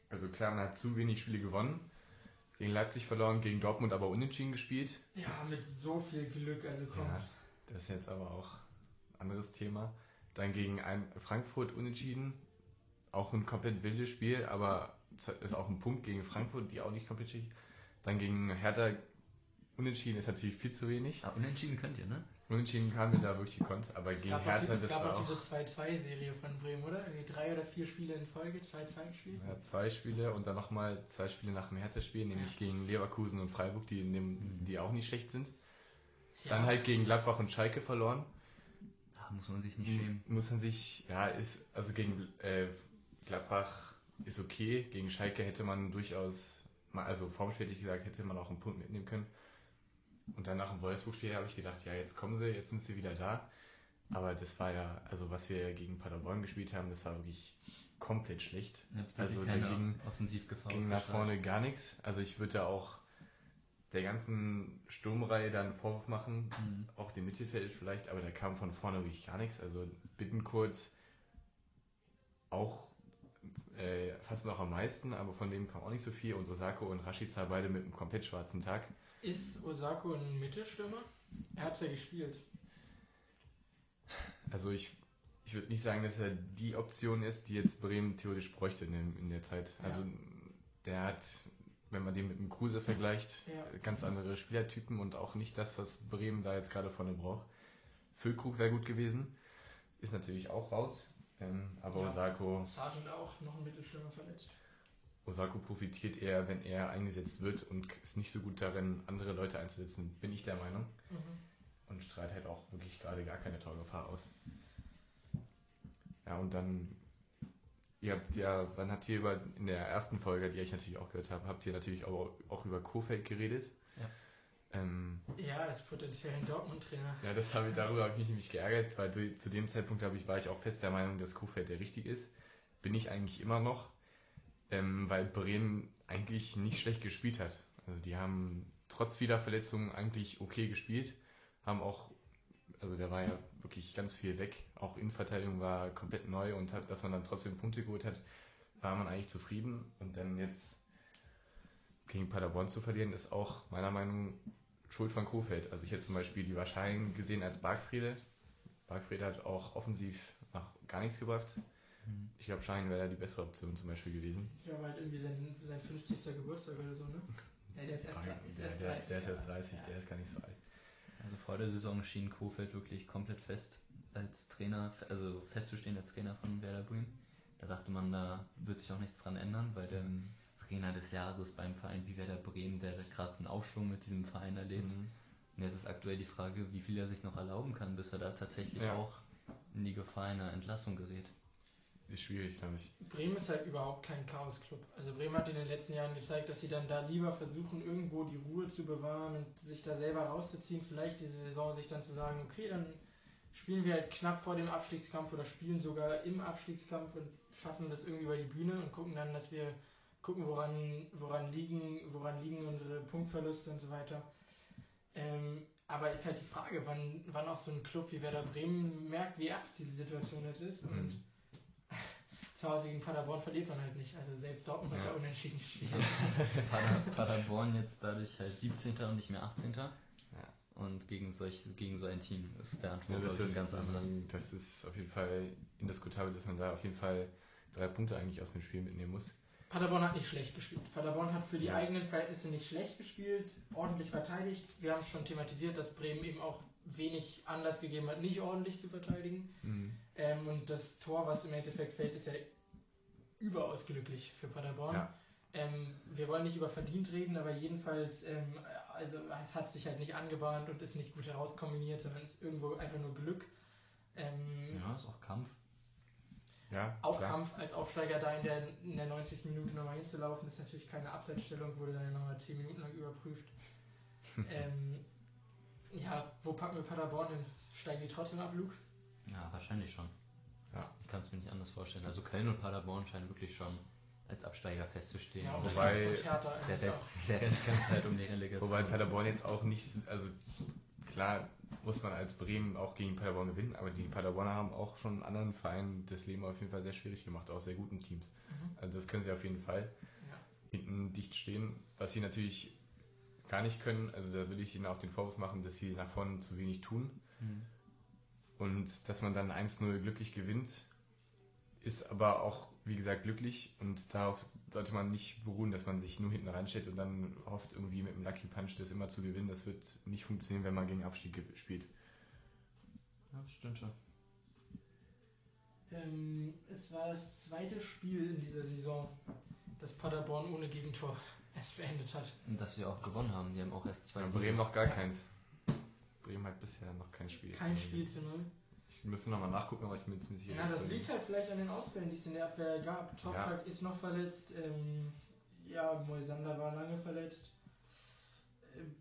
also klar, man hat zu wenig Spiele gewonnen. Gegen Leipzig verloren, gegen Dortmund aber unentschieden gespielt. Ja, mit so viel Glück. Also komm. Ja, das ist jetzt aber auch ein anderes Thema. Dann gegen ein Frankfurt unentschieden. Auch ein komplett wildes Spiel, aber es ist auch ein Punkt gegen Frankfurt, die auch nicht komplett schick. Dann gegen Hertha unentschieden ist natürlich viel zu wenig. Aber unentschieden könnt ihr, ne? Unentschieden haben wir da wirklich gekonnt, aber Es gegen gab, auch, Hertha, die- es das gab war auch auch diese 2-2-Serie von Bremen, oder? Irgendwie drei oder vier Spiele in Folge, 2-2 gespielt. ja, zwei Spiele und dann nochmal zwei Spiele nach dem Hertha-Spiel, nämlich gegen Leverkusen und Freiburg, die, in dem, Mhm. die auch nicht schlecht sind. Ja. Dann halt gegen Gladbach und Schalke verloren. Da muss man sich nicht schämen. Muss man sich, ja, ist, also gegen äh, Gladbach ist okay, gegen Schalke hätte man durchaus, also formschwätig gesagt, hätte man auch einen Punkt mitnehmen können. Und dann nach dem Wolfsburg-Spiel habe ich gedacht, ja, jetzt kommen sie, jetzt sind sie wieder da. Aber das war ja, also was wir gegen Paderborn gespielt haben, das war wirklich komplett schlecht. Ja, Also keine ging- Ging nach vorne gar nichts. Also ich würde da auch, der ganzen Sturmreihe dann einen Vorwurf machen, Mhm. auch dem Mittelfeld vielleicht, aber da kam von vorne wirklich gar nichts. Also Bittenkurt auch äh, fast noch am meisten, aber von dem kam auch nicht so viel und Osako und Rashica beide mit einem komplett schwarzen Tag. Ist Osako ein Mittelstürmer? Er hat ja gespielt. Also ich, ich würde nicht sagen, dass er die Option ist, die jetzt Bremen theoretisch bräuchte in, dem, in der Zeit. Ja. Also der hat, wenn man den mit dem Kruse vergleicht, Ja. ganz andere Spielertypen und auch nicht das, was Bremen da jetzt gerade vorne braucht. Füllkrug wäre gut gewesen, ist natürlich auch raus. Ähm, aber Ja. Osako, Sargent auch noch ein Mittelstürmer verletzt. Osako profitiert eher, wenn er eingesetzt wird und ist nicht so gut darin, andere Leute einzusetzen, bin ich der Meinung. Mhm. Und strahlt halt auch wirklich gerade gar keine Torgefahr aus. Ja, und dann, ihr habt ja, wann habt ihr über, in der ersten Folge, die ich natürlich auch gehört habe, habt ihr natürlich auch, auch über Kofeld geredet. Ja. Ähm, Ja, als potenziellen Dortmund-Trainer. ja, das habe ich, darüber habe ich mich nämlich geärgert, weil zu, zu dem Zeitpunkt ich, war ich auch fest der Meinung, dass Kofeld der richtig ist. Bin ich eigentlich immer noch, ähm, weil Bremen eigentlich nicht schlecht gespielt hat. Also die haben trotz Wiederverletzungen eigentlich okay gespielt, haben auch, also der war ja wirklich ganz viel weg. Auch Innenverteidigung war komplett neu und hat, dass man dann trotzdem Punkte geholt hat, war man eigentlich zufrieden. Und dann jetzt gegen Paderborn zu verlieren, ist auch meiner Meinung nach Schuld von Kofeld. Also ich hätte zum Beispiel die Wahrscheinlich gesehen als Bargfrede. Bargfrede hat auch offensiv noch gar nichts gebracht. Mhm. Ich glaube, Schein wäre da die bessere Option zum Beispiel gewesen. Ja, war halt irgendwie sein, sein 50. Geburtstag oder so, ne? Ja, der ist erst, Ja, ist der, erst der, 30. ist, der ist erst 30, Ja. der ist gar nicht so alt. Also vor der Saison schien Kofeld wirklich komplett fest als Trainer, also festzustehen als Trainer von Werder Bremen. Da dachte man, da wird sich auch nichts dran ändern, weil der Trainer des Jahres beim Verein wie Werder Bremen, der gerade einen Aufschwung mit diesem Verein erlebt. Mhm. Und jetzt ist aktuell die Frage, wie viel er sich noch erlauben kann, bis er da tatsächlich Ja. auch in die Gefahr einer Entlassung gerät. Ist schwierig, glaube ich. Bremen ist halt überhaupt kein Chaos-Club. Also Bremen hat in den letzten Jahren gezeigt, dass sie dann da lieber versuchen, irgendwo die Ruhe zu bewahren und sich da selber rauszuziehen. Vielleicht diese Saison sich dann zu sagen, okay, dann spielen wir halt knapp vor dem Abstiegskampf oder spielen sogar im Abstiegskampf und schaffen das irgendwie über die Bühne und gucken dann, dass wir gucken, woran, woran, liegen, woran liegen unsere Punktverluste und so weiter. Ähm, aber ist halt die Frage, wann, wann auch so ein Club wie Werder Bremen merkt, wie ernst die Situation jetzt ist. Und Mhm. Zu Hause gegen Paderborn verliert man halt nicht. Also selbst Dortmund hat Ja. da unentschieden gespielt. Pader, Paderborn jetzt dadurch halt 17. und nicht mehr 18. Und gegen, solch, gegen so ein Team ist der Anspruch Ja, das, ist, ein ganz anderer. das ist auf jeden Fall indiskutabel, dass man da auf jeden Fall drei Punkte eigentlich aus dem Spiel mitnehmen muss. Paderborn hat nicht schlecht gespielt. Paderborn hat für die Ja. eigenen Verhältnisse nicht schlecht gespielt, ordentlich verteidigt. Wir haben schon thematisiert, dass Bremen eben auch wenig Anlass gegeben hat, nicht ordentlich zu verteidigen. Ähm, und das Tor, was im Endeffekt fällt, ist ja überaus glücklich für Paderborn. Ja. Ähm, wir wollen nicht über verdient reden, aber jedenfalls, ähm, also es hat sich halt nicht angebahnt und ist nicht gut herauskombiniert, sondern ist irgendwo einfach nur Glück. Ähm, Ja, ist auch Kampf. Ja, Auch klar. Kampf als Aufsteiger da in der, in der 90. Minute nochmal hinzulaufen, ist natürlich keine Abseitsstellung, wurde dann nochmal 10 Minuten lang überprüft. ähm, ja, wo packen wir Paderborn hin? Steigen die trotzdem ab, Luke? Ja, wahrscheinlich schon. Ja. Ich kann es mir nicht anders vorstellen. Also Köln und Paderborn scheinen wirklich schon als Absteiger festzustehen. Ja, Wobei- der, Rest, auch. der Rest kämpft halt um die Relegation. Wobei Paderborn jetzt auch nicht, also klar muss man als Bremen auch gegen Paderborn gewinnen, aber die Paderborner haben auch schon anderen Vereinen das Leben auf jeden Fall sehr schwierig gemacht, auch sehr guten Teams. Mhm. Also das können sie auf jeden Fall Ja. hinten dicht stehen. Was sie natürlich gar nicht können, also da will ich ihnen auch den Vorwurf machen, dass sie nach vorne zu wenig tun. Hm. Und dass man dann 1-0 glücklich gewinnt, ist aber auch, wie gesagt, glücklich. Und darauf sollte man nicht beruhen, dass man sich nur hinten reinstellt und dann hofft, irgendwie mit dem Lucky Punch das immer zu gewinnen. Das wird nicht funktionieren, wenn man gegen Abstieg spielt. Ja, stimmt schon. Ähm, es war das zweite Spiel in dieser Saison, das Paderborn ohne Gegentor erst beendet hat. Und dass sie auch gewonnen haben. Die haben auch erst zwei Ja. Bremen noch gar keins. Bremen hat bisher noch kein Spiel. Kein Spiel zu null. Ich müsste nochmal nachgucken, aber ich bin mir ziemlich sicher. Ja, das Bremen- liegt halt vielleicht an den Ausfällen, die es in der Abwehr gab. Toprak ist noch verletzt. Ähm, ja, Moisander war lange verletzt. Ähm,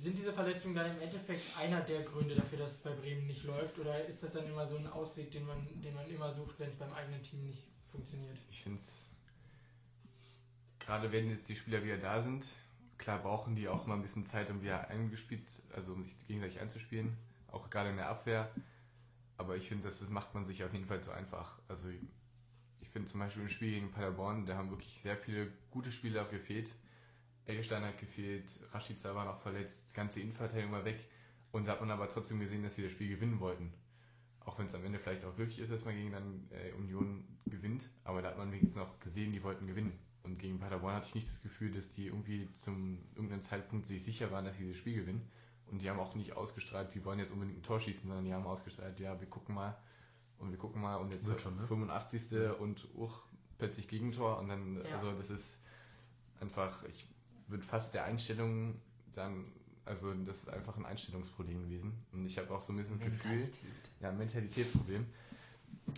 sind diese Verletzungen dann im Endeffekt einer der Gründe dafür, dass es bei Bremen nicht läuft? Oder ist das dann immer so ein Ausweg, den man, den man immer sucht, wenn es beim eigenen Team nicht funktioniert? Ich finde es, gerade wenn jetzt die Spieler wieder da sind, klar brauchen die auch mal ein bisschen Zeit, um wieder eingespielt, also um sich gegenseitig einzuspielen, auch gerade in der Abwehr. Aber ich finde, das, das macht man sich auf jeden Fall zu einfach. Also ich finde zum Beispiel im Spiel gegen Paderborn, da haben wirklich sehr viele gute Spieler gefehlt. Eggestein hat gefehlt, Rashica war noch verletzt, die ganze Innenverteidigung war weg. Und da hat man aber trotzdem gesehen, dass sie das Spiel gewinnen wollten. Auch wenn es am Ende vielleicht auch glücklich ist, dass man gegen dann äh, Union gewinnt. Aber da hat man wenigstens noch gesehen, die wollten gewinnen. Und gegen Paderborn hatte ich nicht das Gefühl, dass die irgendwie zum irgendeinem Zeitpunkt sich sicher waren, dass sie das Spiel gewinnen. Und die haben auch nicht ausgestrahlt, wir wollen jetzt unbedingt ein Tor schießen, sondern die haben ausgestrahlt, ja, wir gucken mal und wir gucken mal und jetzt Wird schon, ne? 85. und uch, plötzlich Gegentor und dann, Ja. also das ist einfach, ich würde fast der Einstellung dann, also das ist einfach ein Einstellungsproblem gewesen. Und ich habe auch so ein bisschen das Gefühl, ja, ein Mentalitätsproblem.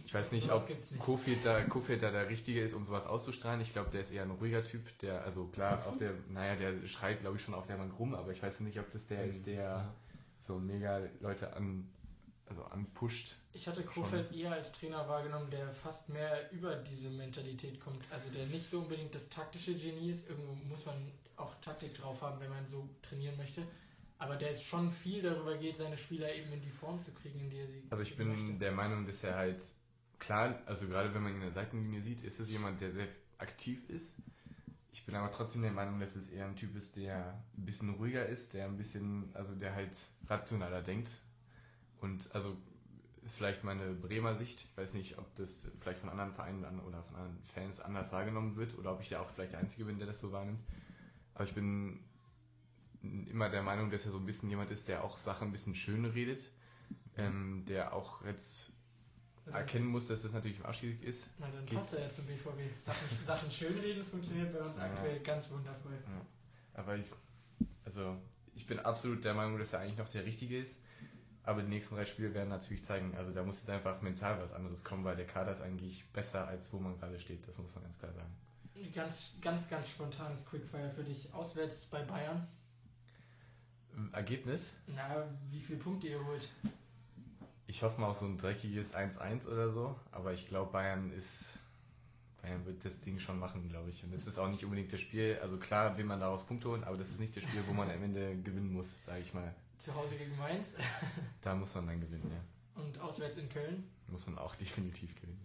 Ich weiß nicht, ob nicht. Kofeld da, Kofeld da der Richtige ist, um sowas auszustrahlen. Ich glaube, der ist eher ein ruhiger Typ, der, also klar, auf der, naja, der schreit, glaube ich, schon auf der Bank rum, aber ich weiß nicht, ob das der ist, der so mega Leute an, also anpusht. Ich hatte Kofeld eher als Trainer wahrgenommen, der fast mehr über diese Mentalität kommt. Also der nicht so unbedingt das taktische Genie ist. Irgendwo muss man auch Taktik drauf haben, wenn man so trainieren möchte. Aber der es schon viel darüber geht, seine Spieler eben in die Form zu kriegen, in die er sie Also ich bin möchte. der Meinung, dass er halt, klar, also gerade wenn man ihn in der Seitenlinie sieht, ist es jemand, der sehr aktiv ist. Ich bin aber trotzdem der Meinung, dass es eher ein Typ ist, der ein bisschen ruhiger ist, der ein bisschen, also der halt rationaler denkt. Und also ist vielleicht meine Bremer Sicht. Ich weiß nicht, ob das vielleicht von anderen Vereinen oder von anderen Fans anders wahrgenommen wird oder ob ich da auch vielleicht der Einzige bin, der das so wahrnimmt. Aber ich bin immer der Meinung, dass er so ein bisschen jemand ist, der auch Sachen ein bisschen schön redet, ähm, der auch jetzt erkennen muss, dass das natürlich abschiedlich ist. Na, dann Geht- passt er jetzt zum BVB. Sachen, Sachen schönreden, das funktioniert bei uns Ja. aktuell ganz wundervoll. Aber ich, also ich bin absolut der Meinung, dass er eigentlich noch der Richtige ist. Aber die nächsten drei Spiele werden natürlich zeigen, also da muss jetzt einfach mental was anderes kommen, weil der Kader ist eigentlich besser, als wo man gerade steht. Das muss man ganz klar sagen. Ganz, ganz, ganz spontanes Quickfire für dich. Auswärts bei Bayern. Ergebnis? Na, wie viele Punkte ihr holt? Ich hoffe mal auf so ein dreckiges 1-1 oder so, aber ich glaube, Bayern ist. Bayern wird das Ding schon machen, glaube ich. Und das ist auch nicht unbedingt das Spiel. Also klar will man daraus Punkte holen, aber das ist nicht das Spiel, wo man am Ende gewinnen muss, sage ich mal. Zu Hause gegen Mainz Da muss man dann gewinnen, ja. und auswärts in Köln. Muss man auch definitiv gewinnen.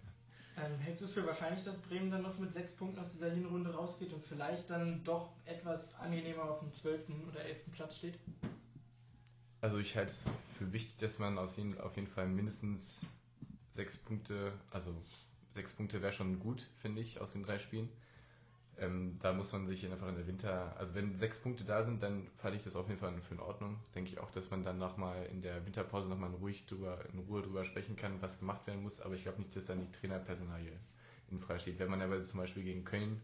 Ja. Ähm, hältst du es für wahrscheinlich, dass Bremen dann noch mit sechs Punkten aus dieser Hinrunde rausgeht und vielleicht dann doch etwas angenehmer auf dem 12. oder 11. Platz steht? Also ich halte es für wichtig, dass man aus jeden, auf jeden Fall mindestens sechs Punkte, also sechs Punkte wäre schon gut, finde ich, aus den drei Spielen. Ähm, da muss man sich einfach in der Winter, also wenn sechs Punkte da sind, dann halte ich das auf jeden Fall für in Ordnung. Denke ich auch, dass man dann nochmal in der Winterpause nochmal ruhig drüber, in Ruhe drüber sprechen kann, was gemacht werden muss. Aber ich glaube nicht, dass dann die Trainerpersonalie in Frage steht. Wenn man aber zum Beispiel gegen Köln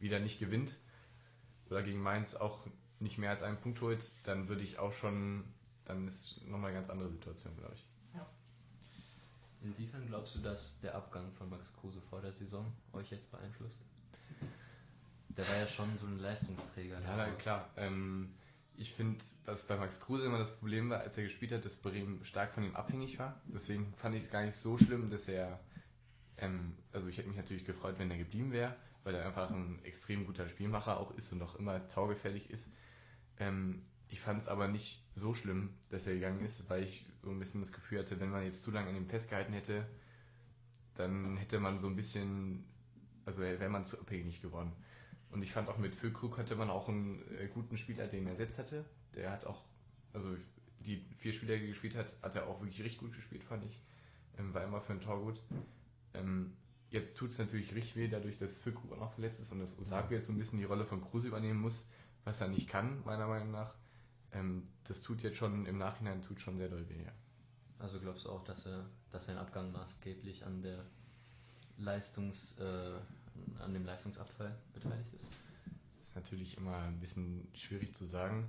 wieder nicht gewinnt oder gegen Mainz auch nicht mehr als einen Punkt holt, dann würde ich auch schon, dann ist nochmal eine ganz andere Situation, glaube ich. Inwiefern glaubst du, dass der Abgang von Max Kruse vor der Saison euch jetzt beeinflusst? Der war ja schon so ein Leistungsträger. Ja, na, klar. Ähm, ich finde, dass bei Max Kruse immer das Problem war, als er gespielt hat, dass Bremen stark von ihm abhängig war. Deswegen fand ich es gar nicht so schlimm, dass er, ähm, also ich hätte mich natürlich gefreut, wenn er geblieben wäre, weil er einfach ein extrem guter Spielmacher auch ist und auch immer taugefährlich ist. Ähm, ich fand es aber nicht so schlimm, dass er gegangen ist, weil ich so ein bisschen das Gefühl hatte, wenn man jetzt zu lange an ihm festgehalten hätte, dann hätte man so ein bisschen, also wäre man zu abhängig geworden. Und ich fand auch mit Füllkrug hatte man auch einen äh, guten Spieler, den er ersetzt hatte. Der hat auch, also die vier Spieler, die er gespielt hat, hat er auch wirklich richtig gut gespielt, fand ich. Ähm, war immer für ein Tor gut. Ähm, jetzt tut es natürlich richtig weh, dadurch, dass Füllkrug auch noch verletzt ist und dass Osako jetzt so ein bisschen die Rolle von Kruse übernehmen muss, was er nicht kann, meiner Meinung nach. Ähm, das tut jetzt schon im Nachhinein tut schon sehr doll weh, ja. Also glaubst du auch, dass er, dass sein Abgang maßgeblich an der Leistungs, äh, an dem Leistungsabfall beteiligt ist? ist natürlich immer ein bisschen schwierig zu sagen.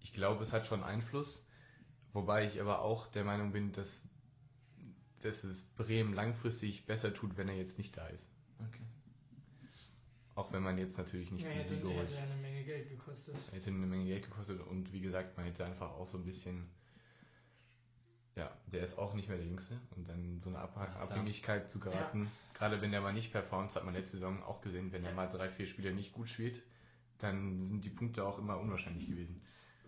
Ich glaube, es hat schon Einfluss, wobei ich aber auch der Meinung bin, dass, dass es Bremen langfristig besser tut, wenn er jetzt nicht da ist. Auch wenn man jetzt natürlich nicht ja, die hätte, Siege holt. hätte ja eine Menge Geld gekostet. Hätte eine Menge Geld gekostet und wie gesagt, man hätte einfach auch so ein bisschen, ja, der ist auch nicht mehr der Jüngste und dann so eine Ab klar. Abhängigkeit zu geraten, gerade wenn der mal nicht performt, hat man letzte Saison auch gesehen, wenn er Ja. mal drei, vier Spiele nicht gut spielt, dann sind die Punkte auch immer unwahrscheinlich gewesen.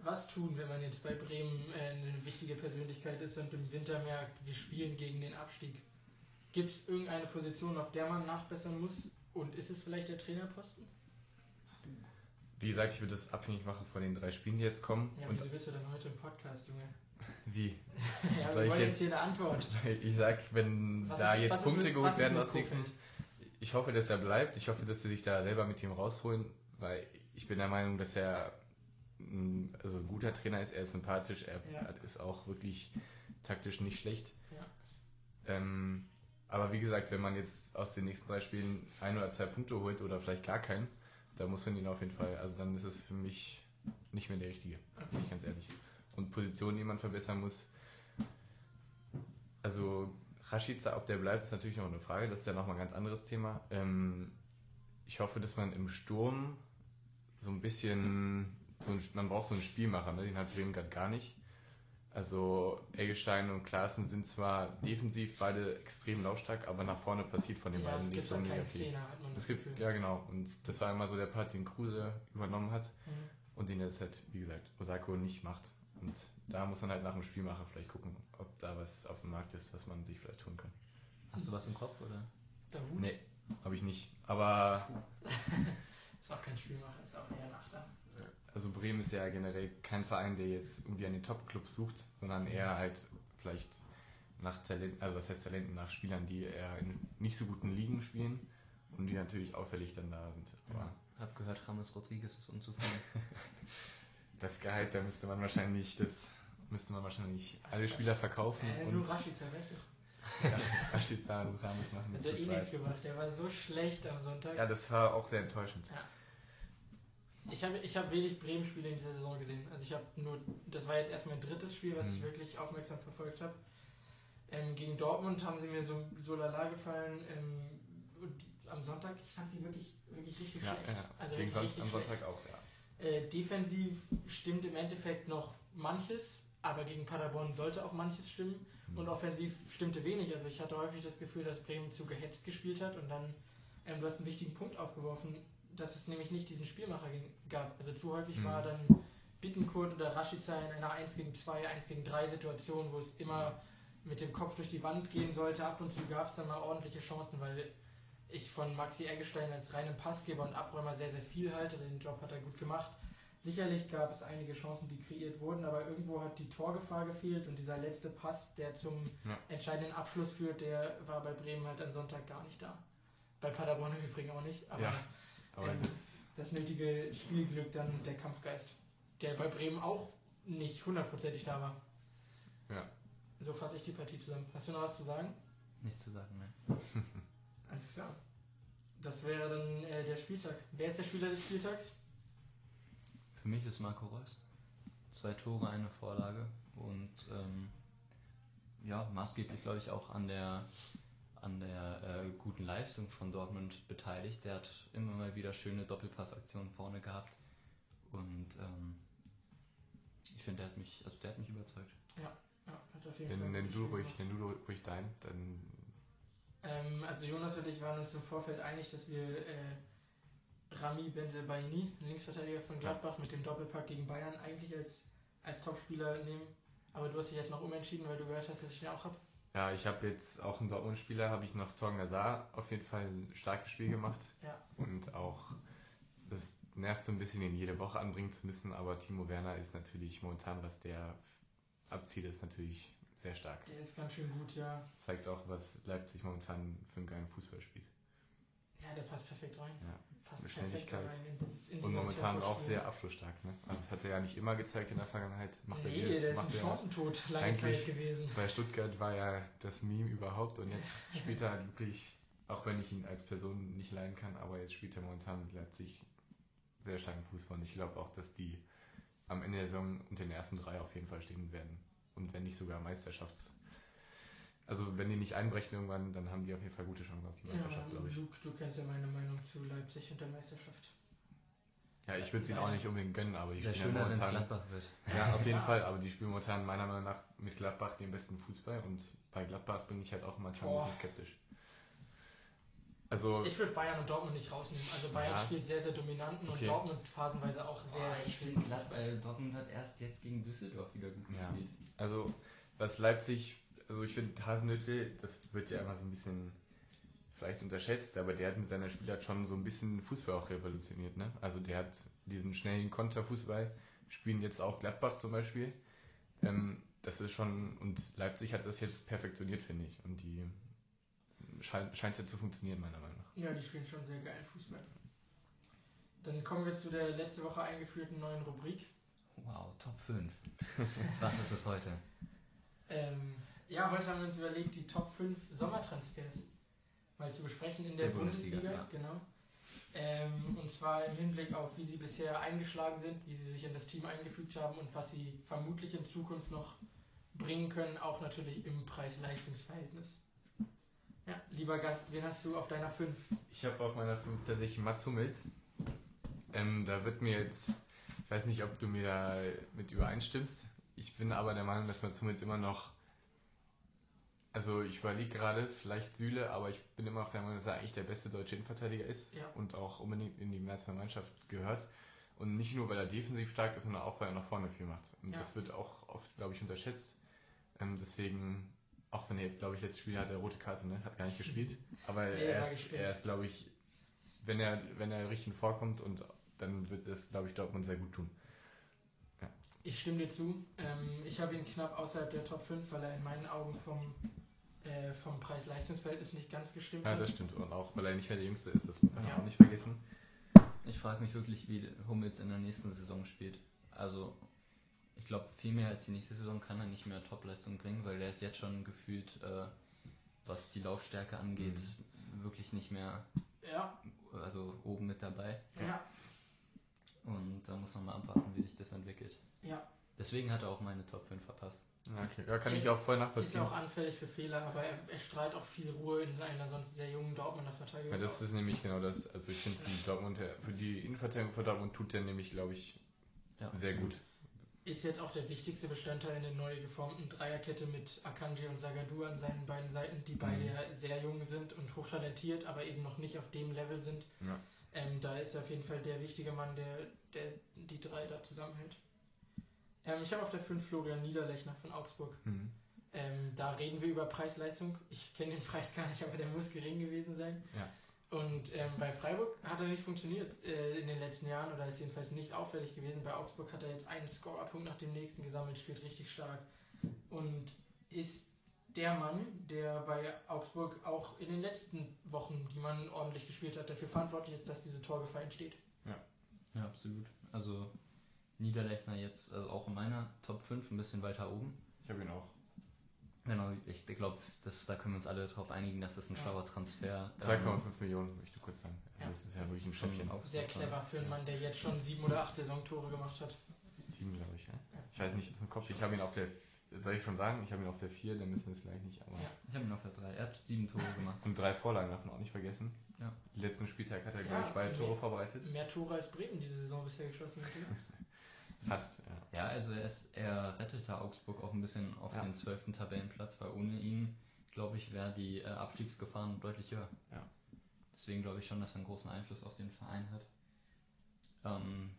Was tun, wenn man jetzt bei Bremen äh, eine wichtige Persönlichkeit ist und im Winter merkt, wir spielen gegen den Abstieg? Gibt es irgendeine Position, auf der man nachbessern muss? Und ist es vielleicht der Trainerposten? Wie gesagt, ich würde das abhängig machen von den drei Spielen, die jetzt kommen. Ja, und wieso bist du denn heute im Podcast, Junge? wie? ja, Soll wir ich wollen jetzt hier eine Antwort. Ich sag, wenn Was da ist- jetzt Punkte mit- geholt werden aus nächsten. Ich hoffe, dass er bleibt. Ich hoffe, dass sie sich da selber mit ihm rausholen, weil ich bin der Meinung, dass er ein, also ein guter Trainer ist. Er ist sympathisch, er Ja. ist auch wirklich taktisch nicht schlecht. Ja. Ähm, aber wie gesagt, wenn man jetzt aus den nächsten drei Spielen ein oder zwei Punkte holt oder vielleicht gar keinen, da muss man ihn auf jeden Fall, also dann ist es für mich nicht mehr der richtige, bin ich ganz ehrlich. Und Positionen, die man verbessern muss, also Rashica, ob der bleibt, ist natürlich noch eine Frage, das ist ja nochmal ein ganz anderes Thema. Ähm, ich hoffe, dass man im Sturm so ein bisschen, so ein, man braucht so einen Spielmacher, ne? den hat Bremen gerade gar nicht. Also Eggestein und Klaassen sind zwar defensiv beide extrem laufstark, aber nach vorne passiert von den Ja, beiden nicht so halt mega viel. Zehner, hat man das Es gibt, Gefühl. ja genau, und das war immer so der Part, den Kruse übernommen hat Mhm. und den jetzt halt, wie gesagt, Osako nicht macht. Und da muss man halt nach dem Spielmacher vielleicht gucken, ob da was auf dem Markt ist, was man sich vielleicht tun kann. Hast du was im Kopf oder? Davut Nee, habe ich nicht. Aber ist auch kein Spielmacher, ist auch eher ein Achter. Also Bremen ist ja generell kein Verein, der jetzt irgendwie an den Top-Clubs sucht, sondern eher halt vielleicht nach Talenten, also was heißt Talenten, nach Spielern, die eher in nicht so guten Ligen spielen und die natürlich auffällig dann da sind. Aber Hab gehört, Rames Rodriguez ist unzufrieden. das Gehalt, da müsste man wahrscheinlich, das müsste man wahrscheinlich alle Spieler verkaufen Äh, und nur Rashica, recht doch. ja, Rashica und Ramos machen Hat das der zu eh nichts gemacht, der war so schlecht am Sonntag. Ja, das war auch sehr enttäuschend. Ich habe ich hab wenig Bremen-Spiele in dieser Saison gesehen. Also ich habe nur, das war jetzt erst mein drittes Spiel, was ich Mhm. wirklich aufmerksam verfolgt habe. Ähm, gegen Dortmund haben sie mir so, so lala gefallen. Ähm, und die, am Sonntag, ich fand sie wirklich, wirklich richtig Ja, schlecht. ja. Also Gegen wirklich Son richtig am schlecht. Sonntag auch, ja. Äh, defensiv stimmt im Endeffekt noch manches, aber gegen Paderborn sollte auch manches stimmen. Mhm. Und offensiv stimmte wenig. Also ich hatte häufig das Gefühl, dass Bremen zu gehetzt gespielt hat und dann, ähm, du hast einen wichtigen Punkt aufgeworfen, dass es nämlich nicht diesen Spielmacher gab. Also zu häufig Mhm. war dann Bittenkurt oder Rashica in einer 1 gegen 2, 1 gegen 3 Situation, wo es immer mit dem Kopf durch die Wand gehen sollte. Ab und zu gab es dann mal ordentliche Chancen, weil ich von Maxi Eggestein als reinem Passgeber und Abräumer sehr, sehr viel halte. Den Job hat er gut gemacht. Sicherlich gab es einige Chancen, die kreiert wurden, aber irgendwo hat die Torgefahr gefehlt und dieser letzte Pass, der zum Ja. entscheidenden Abschluss führt, der war bei Bremen halt am Sonntag gar nicht da. Bei Paderborn im Übrigen auch nicht, aber Ja. Aber Ähm, das, das nötige Spielglück dann und der Kampfgeist, der bei Bremen auch nicht hundertprozentig da war. Ja. So fasse ich die Partie zusammen. Hast du noch was zu sagen? Nichts zu sagen, ne? Alles klar. Das wäre dann äh, der Spieltag. Wer ist der Spieler des Spieltags? Für mich ist Marco Reus. Zwei Tore, eine Vorlage und ähm, ja, maßgeblich glaube ich auch an der an der äh, guten Leistung von Dortmund beteiligt. Der hat immer mal wieder schöne Doppelpassaktionen vorne gehabt und ähm, ich finde, der hat mich, also der hat mich überzeugt. Ja, hat auf jeden Fall nenn du ruhig, nenn du ruhig dein, dann Ähm, also Jonas und ich waren uns im Vorfeld einig, dass wir äh, Rami Benzelbaini, den Linksverteidiger von Gladbach, mit dem Doppelpack gegen Bayern eigentlich als, als Topspieler nehmen. Aber du hast dich jetzt noch umentschieden, weil du gehört hast, dass ich den auch habe. Ja, ich habe jetzt auch einen Dortmund-Spieler, habe ich noch Torgen Hazard auf jeden Fall ein starkes Spiel gemacht. Ja. Und auch, das nervt so ein bisschen, ihn jede Woche anbringen zu müssen, aber Timo Werner ist natürlich momentan, was der abzieht, ist natürlich sehr stark. Der ist ganz schön gut, ja. Zeigt auch, was Leipzig momentan für einen geilen Fußball spielt. Ja, der passt perfekt rein. Ja. In Und momentan auch sehr abschlussstark. Ne? Also das hat er ja nicht immer gezeigt in der Vergangenheit. Macht er nee, jedes, der ist macht ein er Chancentod lange eigentlich- Zeit gewesen. Bei Stuttgart war ja das Meme überhaupt und jetzt spielt er halt wirklich, auch wenn ich ihn als Person nicht leiden kann, aber jetzt spielt er momentan mit Leipzig sehr starken Fußball und ich glaube auch, dass die am Ende der Saison unter den ersten drei auf jeden Fall stehen werden. Und wenn nicht sogar Meisterschafts... Also wenn die nicht einbrechen irgendwann, dann haben die auf jeden Fall gute Chancen auf die Meisterschaft, ja, glaube ich. Luke, du kennst ja meine Meinung zu Leipzig und der Meisterschaft. Ja, ich würde es ihnen auch nicht unbedingt gönnen, aber die Wäre spielen ja schöner, wenn es momentan... Gladbach wird. Ja, auf jeden Ja. Fall, aber die spielen momentan meiner Meinung nach mit Gladbach den besten Fußball und bei Gladbach bin ich halt auch manchmal ein Boah. bisschen skeptisch. Also, Ich würde Bayern und Dortmund nicht rausnehmen. Also Bayern Ja. spielt sehr, sehr dominanten Okay. und Dortmund phasenweise auch sehr, Boah, sehr ich schwierig. finde, Gladbach, Dortmund hat erst jetzt gegen Düsseldorf wieder gut Ja. gespielt. also was Leipzig, also ich finde Hasenhüttl, das wird ja immer so ein bisschen vielleicht unterschätzt, aber der hat mit seiner Spielart schon so ein bisschen Fußball auch revolutioniert. Ne? Also der hat diesen schnellen Konterfußball, spielen jetzt auch Gladbach zum Beispiel. Ähm, das ist schon, und Leipzig hat das jetzt perfektioniert, finde ich. Und die scheint, scheint ja zu funktionieren, meiner Meinung nach. Ja, die spielen schon sehr geil Fußball. Dann kommen wir zu der letzte Woche eingeführten neuen Rubrik. Wow, Top 5. Was ist es heute? Ähm, ja, heute haben wir uns überlegt, die Top 5 Sommertransfers mal zu besprechen in der, Der Bundesliga, Bundesliga. ja. Genau. Ähm, und zwar im Hinblick auf, wie sie bisher eingeschlagen sind, wie sie sich in das Team eingefügt haben und was sie vermutlich in Zukunft noch bringen können, auch natürlich im Preis-Leistungs-Verhältnis. Ja, lieber Gast, wen hast du auf deiner 5? Ich habe auf meiner 5 tatsächlich Mats Hummels. Ähm, da wird mir jetzt, ich weiß nicht, ob du mir da mit übereinstimmst. Ich bin aber der Meinung, dass Mats Hummels immer noch, also ich überlege gerade, vielleicht Süle, aber ich bin immer noch der Meinung, dass er eigentlich der beste deutsche Innenverteidiger ist Ja. und auch unbedingt in die Nationalmannschaft gehört. Und nicht nur, weil er defensiv stark ist, sondern auch, weil er nach vorne viel macht. Und Ja. das wird auch oft, glaube ich, unterschätzt. Ähm, deswegen, auch wenn er jetzt, glaube ich, letztes Spiel hat er rote Karte, ne? Hat gar nicht gespielt. Aber Nee, er, ist, er ist, glaube ich, wenn er, wenn er richtig vorkommt und dann wird es, glaube ich, Dortmund sehr gut tun. Ich stimme dir zu. Ähm, ich habe ihn knapp außerhalb der Top 5, weil er in meinen Augen vom, äh, vom Preis-Leistungs-Verhältnis nicht ganz gestimmt Ja, hat. das stimmt. Und auch, weil er nicht mehr der Jüngste ist, das muss man Ja. auch nicht vergessen. Ich frage mich wirklich, wie Hummels in der nächsten Saison spielt. Also, ich glaube, viel mehr als die nächste Saison kann er nicht mehr Topleistung bringen, weil er ist jetzt schon gefühlt, äh, was die Laufstärke angeht, wirklich nicht mehr Ja, also oben mit dabei. ja, Und da muss man mal abwarten, wie sich das entwickelt. ja. Deswegen hat er auch meine Top 5 verpasst. Okay. ja kann Ist- ich auch voll Ist nachvollziehen. ja auch anfällig für Fehler, aber er, er strahlt auch viel Ruhe in einer sonst sehr jungen Dortmunder Verteidigung. Ja, das ist nämlich genau das. Also ich finde die Dortmund, für die Innenverteidigung von Dortmund tut der nämlich, glaube ich, Ja, sehr gut. ist jetzt auch der wichtigste Bestandteil in der neu geformten Dreierkette mit Akanji und Sagadu an seinen beiden Seiten, die beide Mhm. ja sehr jung sind und hochtalentiert, aber eben noch nicht auf dem Level sind. Ja. Ähm, da ist er auf jeden Fall der wichtige Mann, der, der die drei da zusammenhält. Ähm, ich habe auf der 5 Florian Niederlechner von Augsburg. Mhm. Ähm, da reden wir über Preis-Leistung. Ich kenne den Preis gar nicht, aber der muss gering gewesen sein. Ja. Und ähm, bei Freiburg hat er nicht funktioniert äh, in den letzten Jahren oder ist jedenfalls nicht auffällig gewesen. Bei Augsburg hat er jetzt einen Scorerpunkt nach dem nächsten gesammelt, spielt richtig stark und ist der Mann, der bei Augsburg auch in den letzten Wochen, die man ordentlich gespielt hat, dafür verantwortlich ist, dass diese Torgefahr entsteht. Ja, absolut. Also Niederlechner jetzt also auch in meiner Top 5 ein bisschen weiter oben. Ich habe ihn auch. Genau, ich glaube, da können wir uns alle darauf einigen, dass das ein Ja. schlauer Transfer 2,5 Millionen, möchte ich kurz sagen. Also Ja. das ist ja wirklich ein Schnäppchen. auch- Sehr clever für einen Mann, der jetzt schon sieben oder acht Saisontore gemacht hat. Sieben, glaube ich. Ja? Ich weiß nicht, ist im Kopf. Ich habe ihn auf der, soll ich schon sagen, ich habe ihn auf der 4, dann müssen wir es gleich nicht. Aber Ja. Ich habe ihn auf der 3. Er hat sieben Tore gemacht. und drei Vorlagen darf man auch nicht vergessen. Ja. Letzten Spieltag hat er, Ja, glaube ich, beide. Tore vorbereitet. Mehr Tore als Bremen diese Saison bisher geschossen hat. oder? Fast, ja. Ja, also er, ist, er rettete Augsburg auch ein bisschen auf Ja. den 12. Tabellenplatz, weil ohne ihn, glaube ich, wäre die äh, Abstiegsgefahren deutlich höher. Ja. Deswegen glaube ich schon, dass er einen großen Einfluss auf den Verein hat. Ähm,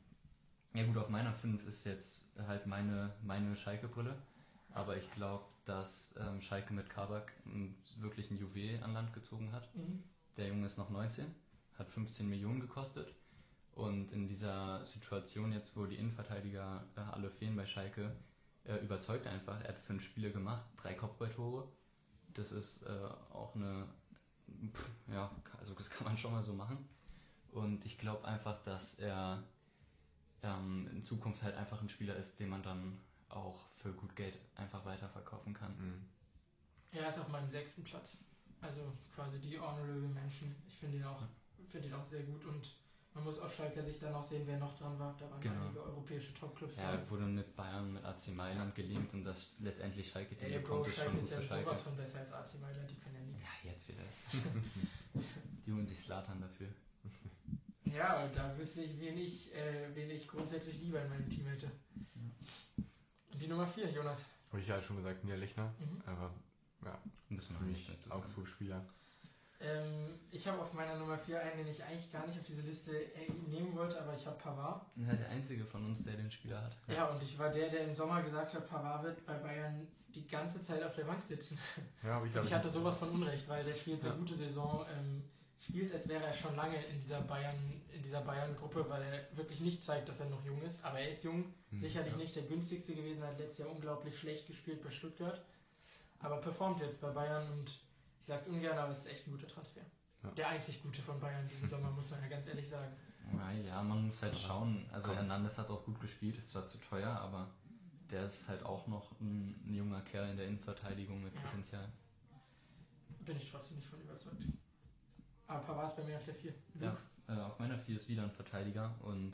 ja gut, auf meiner 5 ist jetzt halt meine, meine Schalke-Brille. Aber ich glaube, dass ähm, Schalke mit Kabak wirklich ein Juwel an Land gezogen hat. Mhm. Der Junge ist noch 19, hat 15 Millionen gekostet. Und in dieser Situation jetzt, wo die Innenverteidiger äh, alle fehlen bei Schalke, äh, überzeugt er einfach. Er hat fünf Spiele gemacht, drei Kopfballtore. Das ist äh, auch eine, pff, ja, also das kann man schon mal so machen. Und ich glaube einfach, dass er ähm, in Zukunft halt einfach ein Spieler ist, den man dann auch für gut Geld einfach weiterverkaufen kann. Mhm. Er ist auf meinem sechsten Platz. Also quasi die Honorable Mention. Ich finde ihn auch, finde ihn auch sehr gut und man muss aus Schalker Sicht dann auch sehen, wer noch dran war. Da waren Genau. einige europäische Topclubs Ja, dran. er wurde mit Bayern, mit AC Mailand gelinkt und dass letztendlich Schalke den Ey, Bro, bekommt, ist Schalke schon ist gut ja für Schalke. sowas von besser als AC Mailand, die können ja nichts. Ja, jetzt wieder. die holen sich Slatan dafür. Ja, und da wüsste ich, wen ich, äh, wen ich grundsätzlich lieber in meinem Team hätte. Die Nummer 4, Jonas. Habe ich ja schon gesagt, Niederlechner. Mhm. Aber ja, Müssen für wir mich. Augsburg-Spieler. Ähm, ich habe auf meiner Nummer 4 einen, den ich eigentlich gar nicht auf diese Liste äh, nehmen wollte, aber ich habe Pavard. Ja, der einzige von uns, der den Spieler hat. Ja. und ich war der, der im Sommer gesagt hat, Pavard wird bei Bayern die ganze Zeit auf der Bank sitzen. Ja, aber ich, Ich, hatte sowas von Unrecht, weil der spielt eine Ja. gute Saison, ähm, spielt, als wäre er schon lange in dieser Bayern, in dieser Bayern-Gruppe, weil er wirklich nicht zeigt, dass er noch jung ist. Aber er ist jung, Hm, sicherlich ja. nicht der günstigste gewesen, hat letztes Jahr unglaublich schlecht gespielt bei Stuttgart. Aber performt jetzt bei Bayern und sag's ungern, aber es ist echt ein guter Transfer. Ja. Der einzig gute von Bayern diesen Sommer, muss man ja ganz ehrlich sagen. Ja, ja, man muss halt schauen. Also Komm. Hernandez hat auch gut gespielt, ist zwar zu teuer, aber der ist halt auch noch ein, ein junger Kerl in der Innenverteidigung mit Ja. Potenzial. Bin ich trotzdem nicht von überzeugt. Aber Pavard ist bei mir auf der 4. Ja, äh, auf meiner 4 ist wieder ein Verteidiger und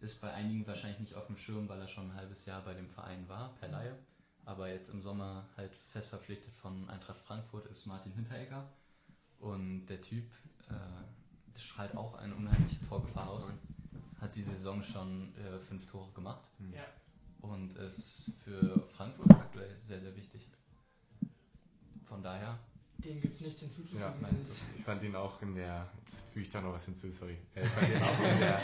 ist bei einigen wahrscheinlich nicht auf dem Schirm, weil er schon ein halbes Jahr bei dem Verein war, per Laie. Aber jetzt im Sommer halt fest verpflichtet von Eintracht Frankfurt ist Martin Hinteregger. Und der Typ äh, strahlt auch eine unheimliche Torgefahr aus. Hat die Saison schon äh, fünf Tore gemacht Hm. Ja. und ist für Frankfurt aktuell sehr, sehr wichtig. Von daher, Dem gibt's nichts hinzuzufügen. Ja, Ich fand ihn auch in der, jetzt füge ich da noch was hinzu, sorry. Ich fand ihn auch in der,